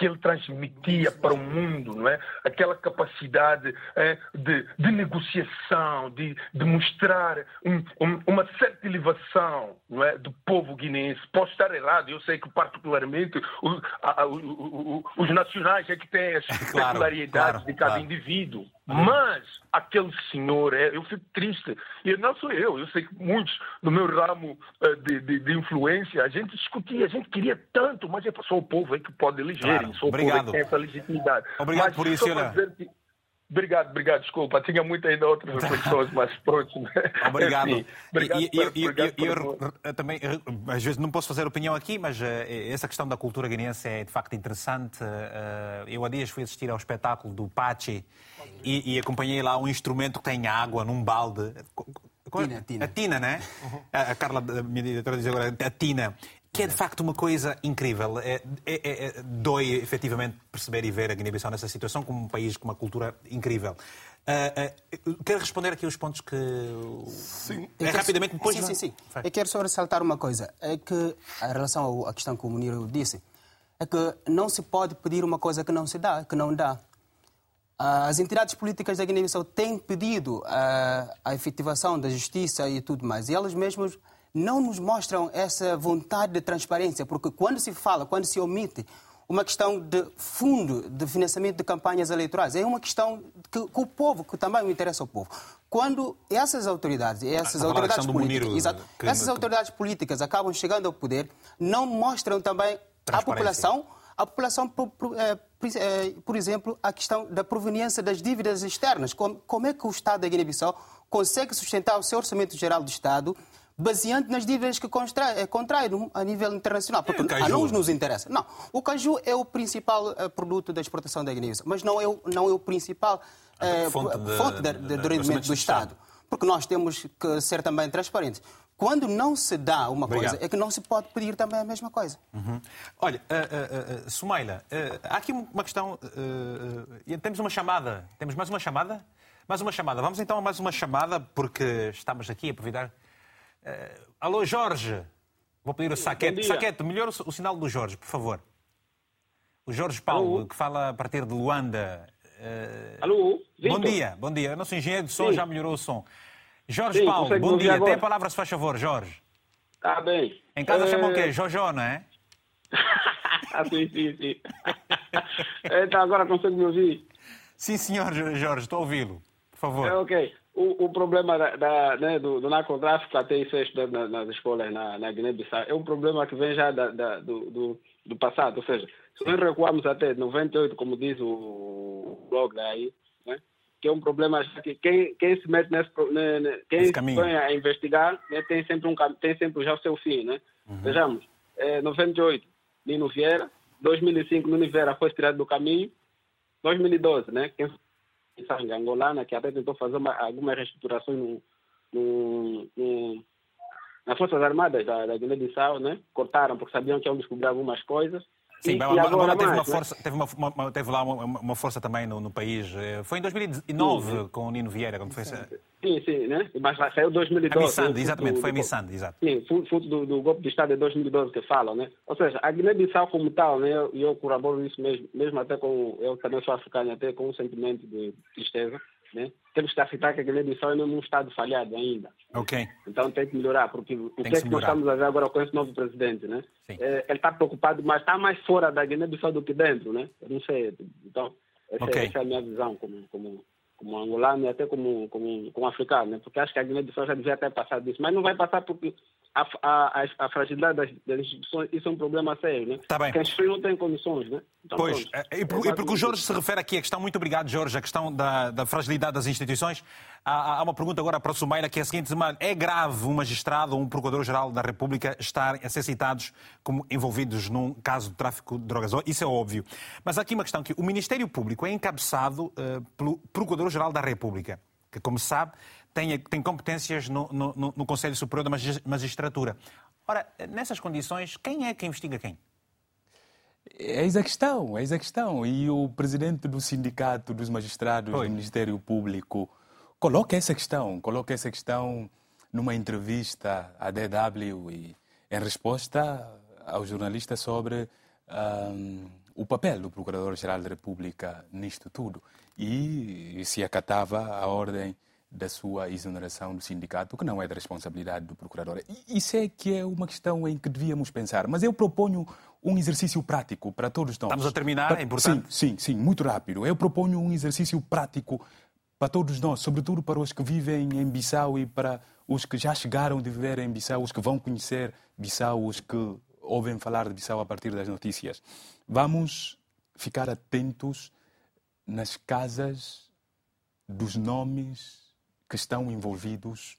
S10: que ele transmitia para o mundo, não é? aquela capacidade é, de, de, negociação, de, de mostrar um, um, uma certa elevação não é? do povo guineense. Posso estar errado, eu sei que particularmente os, a, os nacionais é que têm as claro, peculiaridades claro, de cada claro. indivíduo. Mas aquele senhor, é, eu fico triste. E não sou eu, eu sei que muitos no meu ramo uh, de, de, de, influência, a gente discutia, a gente queria tanto, mas é só o povo aí que pode eleger, claro. só o Obrigado. povo que tem essa legitimidade.
S1: Obrigado
S10: mas,
S1: por isso,
S10: que... Obrigado, obrigado, desculpa. Tinha muita ainda outras pessoas mais próximas.
S1: Obrigado. Enfim, obrigado e, por, e, obrigado e, eu, eu, também, às vezes não posso fazer opinião aqui, mas uh, essa questão da cultura guineense é de facto interessante. Uh, eu há dias fui assistir ao espetáculo do Pachi e, e, acompanhei lá um instrumento que tem água num balde.
S4: Tina, tina.
S1: A tina, né? Uhum. A, a Carla, a minha diretora, diz agora a tina que é de facto uma coisa incrível. É, é, é, é dói efetivamente perceber e ver a Guiné-Bissau nessa situação como um país com uma cultura incrível. Uh, uh, quero responder aqui os pontos que.
S4: Sim. É, rapidamente depois. Sim, sim, sim. Eu quero só ressaltar uma coisa. É que, em relação à questão que o Munir disse, é que não se pode pedir uma coisa que não se dá, que não dá. As entidades políticas da Guiné-Bissau têm pedido a, a efetivação da justiça e tudo mais. E elas mesmas não nos mostram essa vontade de transparência, porque quando se fala, quando se omite uma questão de fundo de financiamento de campanhas eleitorais, é uma questão que, que o povo, que também interessa ao povo. Quando essas autoridades, essas autoridades políticas, exato, que... essas autoridades políticas acabam chegando ao poder, não mostram também à população a população, por, é, é, por, exemplo, a questão da proveniência das dívidas externas. Como, como é que o Estado da Guiné-Bissau consegue sustentar o seu orçamento geral do Estado baseando nas dívidas que eh, contrai a nível internacional. Porque a não nos interessa. Não, o caju é o principal uh, produto da exportação da Guiné, mas não é o, não é o principal uh, fonte, de, fonte de, de, de rendimento do Estado. Porque nós temos que ser também transparentes. Quando não se dá uma Obrigado. coisa, é que não se pode pedir também a mesma coisa.
S1: Uhum. Olha, uh, uh, Sumaila, há aqui uma questão. temos uma chamada. Temos mais uma chamada? Mais uma chamada. Vamos então a mais uma chamada, porque estamos aqui a aproveitar Uh, alô, Jorge. Vou pedir o Saquete. Saquete, melhor o, o, sinal do Jorge, por favor. O Jorge Paulo, alô. que fala a partir de Luanda. Uh...
S8: Alô?
S1: Victor? Bom dia, bom dia. Nosso engenheiro de som Sim. já melhorou o som. Jorge Sim, Paulo, bom dia. Agora? Tem a palavra, se faz favor, Jorge.
S8: Tá bem.
S1: Em casa é... chamam o quê? Jojo, não é?
S8: ah, sim, sim, sim. então agora consegue me ouvir?
S1: Sim, senhor Jorge, estou a ouvi-lo. Por favor.
S8: É, ok. O, o problema da, da, né, do, do, narcotráfico até isso na, nas escolas na, na Guiné-Bissau é um problema que vem já da, da, do, do, do, passado. Ou seja, se nós recuarmos até 98, como diz o blog daí, né, que é um problema que quem, quem se mete nesse, né, né quem vem a investigar né, tem sempre um tem sempre já o seu fim, né? Uhum. Vejamos, é, 98 Nino Vieira, 2005 Nino Vieira foi tirado do caminho, 2012, né? Quem sangue angolana, que até tentou fazer uma, algumas reestruturações no, no, no, nas Forças Armadas da, da Guiné-Bissau, né? Cortaram porque sabiam que iam descobrir algumas coisas.
S1: Sim, e, agora, agora teve, mais, uma força, né? teve, uma, uma, teve lá uma, uma, força também no, no país. Eh, foi em 2009 sim, com o Nino Vieira, quando foi. Sim,
S8: sim, né? Mas saiu 2012. A
S1: Missande, né? exatamente, do, foi a Missande, exato.
S8: Sim, fruto do, do, golpe de Estado de 2012 que falam, né? Ou seja, a Guiné-Bissau como tal, né? E eu, eu corroboro isso mesmo, mesmo até com. Eu também sou africano, até com um sentimento de tristeza né? Temos que aceitar que a Guiné-Bissau é num estado falhado ainda.
S1: Ok.
S8: Então tem que melhorar, porque o que, é que nós estamos a ver agora com esse novo presidente, né? É, ele está preocupado, mas está mais fora da Guiné-Bissau do que dentro, né? Eu não sei. Então, essa, okay. essa é a minha visão como, como, como angolano e até como, como, como africano, né? Porque acho que a Guiné-Bissau já devia ter passado disso, mas não vai passar porque a, a, a, fragilidade das, das, instituições, isso é um problema sério, né?
S1: Tá bem.
S8: Porque as pessoas não têm condições, né?
S1: Então, pois, pronto. e, por, e porque o Jorge se refere aqui à questão, muito obrigado Jorge, a questão da, da fragilidade das instituições, há, há, uma pergunta agora para o Sumaila que é a seguinte, é grave um magistrado ou um procurador-geral da República estar a ser citados como envolvidos num caso de tráfico de drogas? Isso é óbvio. Mas há aqui uma questão que o Ministério Público é encabeçado uh, pelo Procurador-Geral da República, que como se sabe tem, tem competências no, no, no Conselho Superior da Magistratura. Ora, nessas condições, quem é que investiga quem?
S5: Eis a questão, eis a questão. E o presidente do Sindicato dos Magistrados Oi. do Ministério Público coloca essa questão, coloca essa questão numa entrevista à DW e em resposta ao jornalista sobre um, o papel do Procurador-Geral da República nisto tudo e se acatava a ordem da sua exoneração do sindicato, que não é da responsabilidade do procurador. Isso é que é uma questão em que devíamos pensar. Mas eu proponho um exercício prático para todos nós.
S1: Estamos a terminar, é importante.
S5: Sim, sim, sim, muito rápido. Eu proponho um exercício prático para todos nós, sobretudo para os que vivem em Bissau e para os que já chegaram de viver em Bissau, os que vão conhecer Bissau, os que ouvem falar de Bissau a partir das notícias. Vamos ficar atentos nas casas dos nomes que estão envolvidos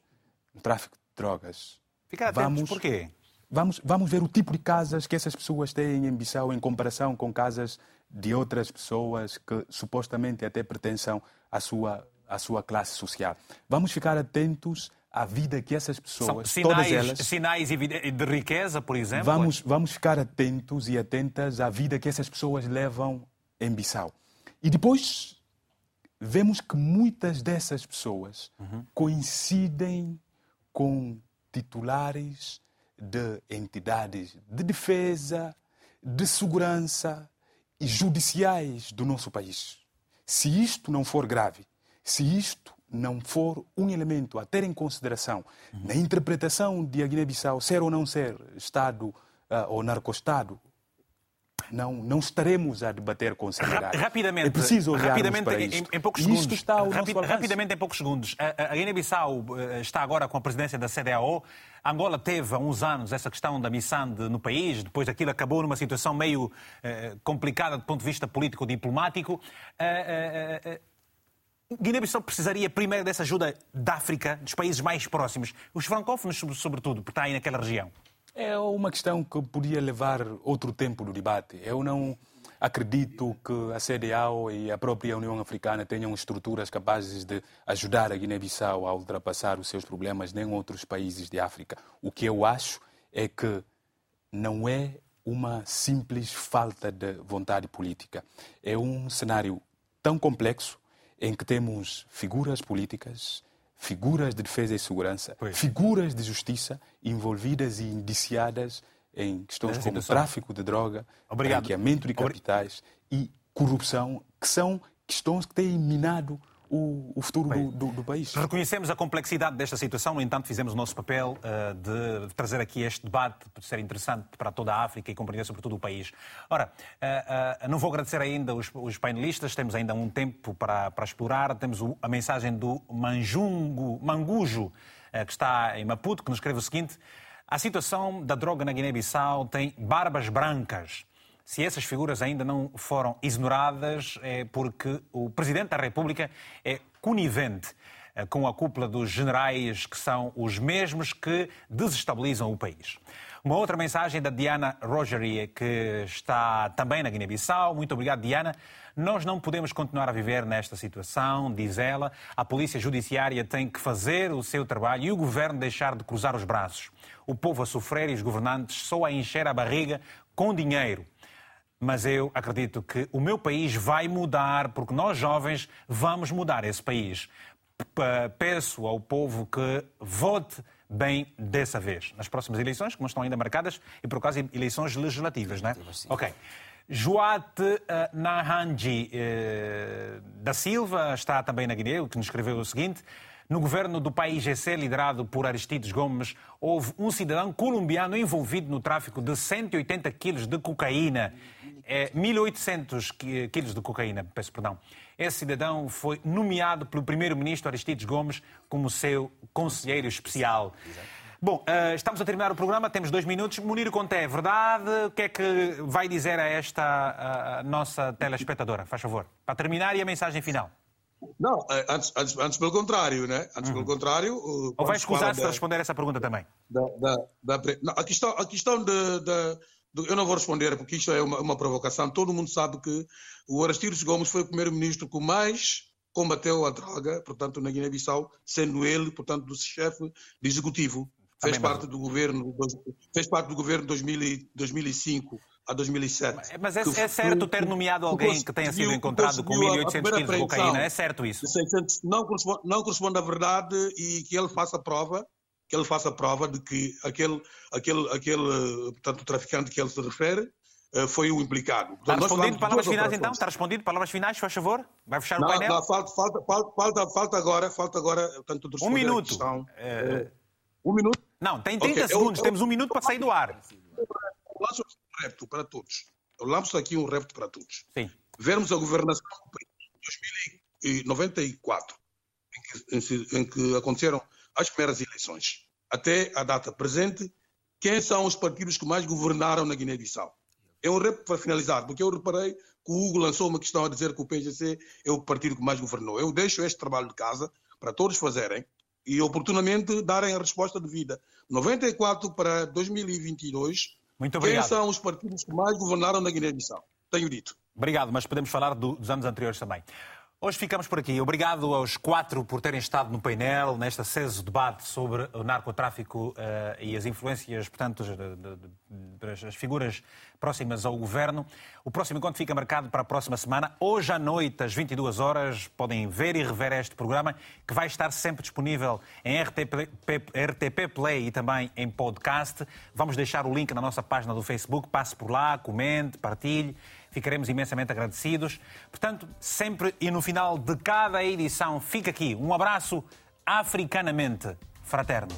S5: no tráfico de drogas.
S1: Ficar atentos, vamos, porquê?
S5: Vamos, vamos ver o tipo de casas que essas pessoas têm em Bissau em comparação com casas de outras pessoas que supostamente até pertencem à sua, à sua classe social. Vamos ficar atentos à vida que essas pessoas,
S1: São sinais,
S5: todas elas...
S1: Sinais de riqueza, por exemplo?
S5: Vamos, vamos ficar atentos e atentas à vida que essas pessoas levam em Bissau. E depois vemos que muitas dessas pessoas uhum. coincidem com titulares de entidades de defesa, de segurança e judiciais do nosso país. Se isto não for grave, se isto não for um elemento a ter em consideração uhum. na interpretação de a Guiné-Bissau ser ou não ser Estado uh, ou narco-Estado, não, não estaremos a debater com seriedade.
S1: Rapidamente,
S5: é preciso
S1: rapidamente
S5: para
S1: em, em, poucos segundos. Isto está Rapi rapidamente, em poucos segundos. A, a Guiné-Bissau eh, está agora com a presidência da CDAO. Angola teve há uns anos essa questão da Missande no país, depois aquilo acabou numa situação meio eh, complicada do ponto de vista político-diplomático. Eh, eh, Guiné-Bissau precisaria primeiro dessa ajuda da África, dos países mais próximos, os francófonos, sobretudo, porque está aí naquela região.
S5: É uma questão que podia levar outro tempo do debate. Eu não acredito que a CDAO e a própria União Africana tenham estruturas capazes de ajudar a Guiné-Bissau a ultrapassar os seus problemas, nem outros países de África. O que eu acho é que não é uma simples falta de vontade política. É um cenário tão complexo em que temos figuras políticas, figuras de defesa e segurança, pois. figuras de justiça envolvidas e indiciadas em questões como tráfico de droga, branqueamento de capitais Obrig... e corrupção, que são questões que têm minado o, o futuro do, do, do, país.
S1: Reconhecemos a complexidade desta situação, no entanto, fizemos o nosso papel uh, de trazer aqui este debate, por ser interessante para toda a África e compreender sobretudo o país. Ora, uh, uh, não vou agradecer ainda os, os, painelistas, temos ainda um tempo para, para explorar. Temos o, a mensagem do Manjungo, Mangujo, que está em Maputo, que nos escreve o seguinte. A situação da droga na Guiné-Bissau tem barbas brancas se essas figuras ainda não foram exoneradas, é porque o Presidente da República é conivente eh, com a cúpula dos generais que são os mesmos que desestabilizam o país. Uma outra mensagem da Diana Rogeri, que está também na Guiné-Bissau. Muito obrigado, Diana. Nós não podemos continuar a viver nesta situação, diz ela. A Polícia Judiciária tem que fazer o seu trabalho e o governo deixar de cruzar os braços. O povo a sofrer e os governantes só a encher a barriga com dinheiro mas eu acredito que o meu país vai mudar, porque nós jovens vamos mudar esse país. Peço ao povo que vote bem dessa vez, nas próximas eleições, que não estão ainda marcadas, e por causa de eleições legislativas, não é? Ok. Joate uh, Nahanji uh, da Silva está também na Guiné, que nos escreveu o seguinte. No governo do país GC, liderado por Aristides Gomes, houve um cidadão colombiano envolvido no tráfico de 180 quilos de cocaína. É, 1.800 quilos de cocaína, peço perdão. Esse cidadão foi nomeado pelo primeiro-ministro Aristides Gomes como seu conselheiro especial. Bom, uh, estamos a terminar o programa, temos dois minutos. Munir Conté, verdade? O que é que vai dizer a esta uh, nossa telespectadora? Faz favor. Para terminar e a mensagem final.
S2: Não, eh, antes, antes, antes pelo contrário, né? Antes uhum. pelo contrário.
S1: Ou vai escusar-se para responder essa pergunta também?
S2: Da, da, da, não, a questão, a questão de, de, de, Eu não vou responder, porque isto é uma, uma provocação. Todo mundo sabe que o Aristides Gomes foi o primeiro-ministro que mais combateu a droga, portanto, na Guiné-Bissau, sendo ele, portanto, do chefe de executivo. Fez parte, do governo, fez parte do governo de 2005 a 2007.
S1: Mas é, é certo ter nomeado alguém que tenha sido encontrado com 1.800 quilos de cocaína? É certo isso?
S2: Não corresponde, não corresponde à verdade e que ele faça prova que ele faça prova de que aquele, aquele, aquele portanto, traficante que ele se refere eh, foi o implicado.
S1: Está respondido palavras finais então? Está respondido palavras finais, faz favor? Vai fechar não, o painel?
S2: Não, falta, falta, falta, falta, agora, falta agora,
S1: portanto, um minuto. Questão,
S2: é... Um minuto?
S1: Não, tem 30 okay. segundos, eu, temos um minuto para sair do ar
S2: lanço aqui um repto para todos. Eu lanço aqui um repto para todos.
S1: Sim.
S2: Vermos a governação do país em 2094, em que, em que aconteceram as primeiras eleições, até a data presente, quem são os partidos que mais governaram na Guiné-Bissau? É um para finalizar, porque eu reparei que o Hugo lançou uma questão a dizer que o PGC é o partido que mais governou. Eu deixo este trabalho de casa para todos fazerem e oportunamente darem a resposta devida. 94 para 2022
S1: muito obrigado.
S2: Quem são os partidos que mais governaram na Guiné-Bissau? Tenho dito.
S1: Obrigado, mas podemos falar dos anos anteriores também. Hoje ficamos por aqui. Obrigado aos quatro por terem estado no painel, neste aceso debate sobre o narcotráfico uh, e as influências, portanto, das figuras próximas ao governo. O próximo encontro fica marcado para a próxima semana. Hoje à noite, às 22 horas, podem ver e rever este programa, que vai estar sempre disponível em RTP, RTP Play e também em podcast. Vamos deixar o link na nossa página do Facebook. Passe por lá, comente, partilhe ficaremos imensamente agradecidos. Portanto, sempre e no final de cada edição, fica aqui um abraço africanamente fraterno.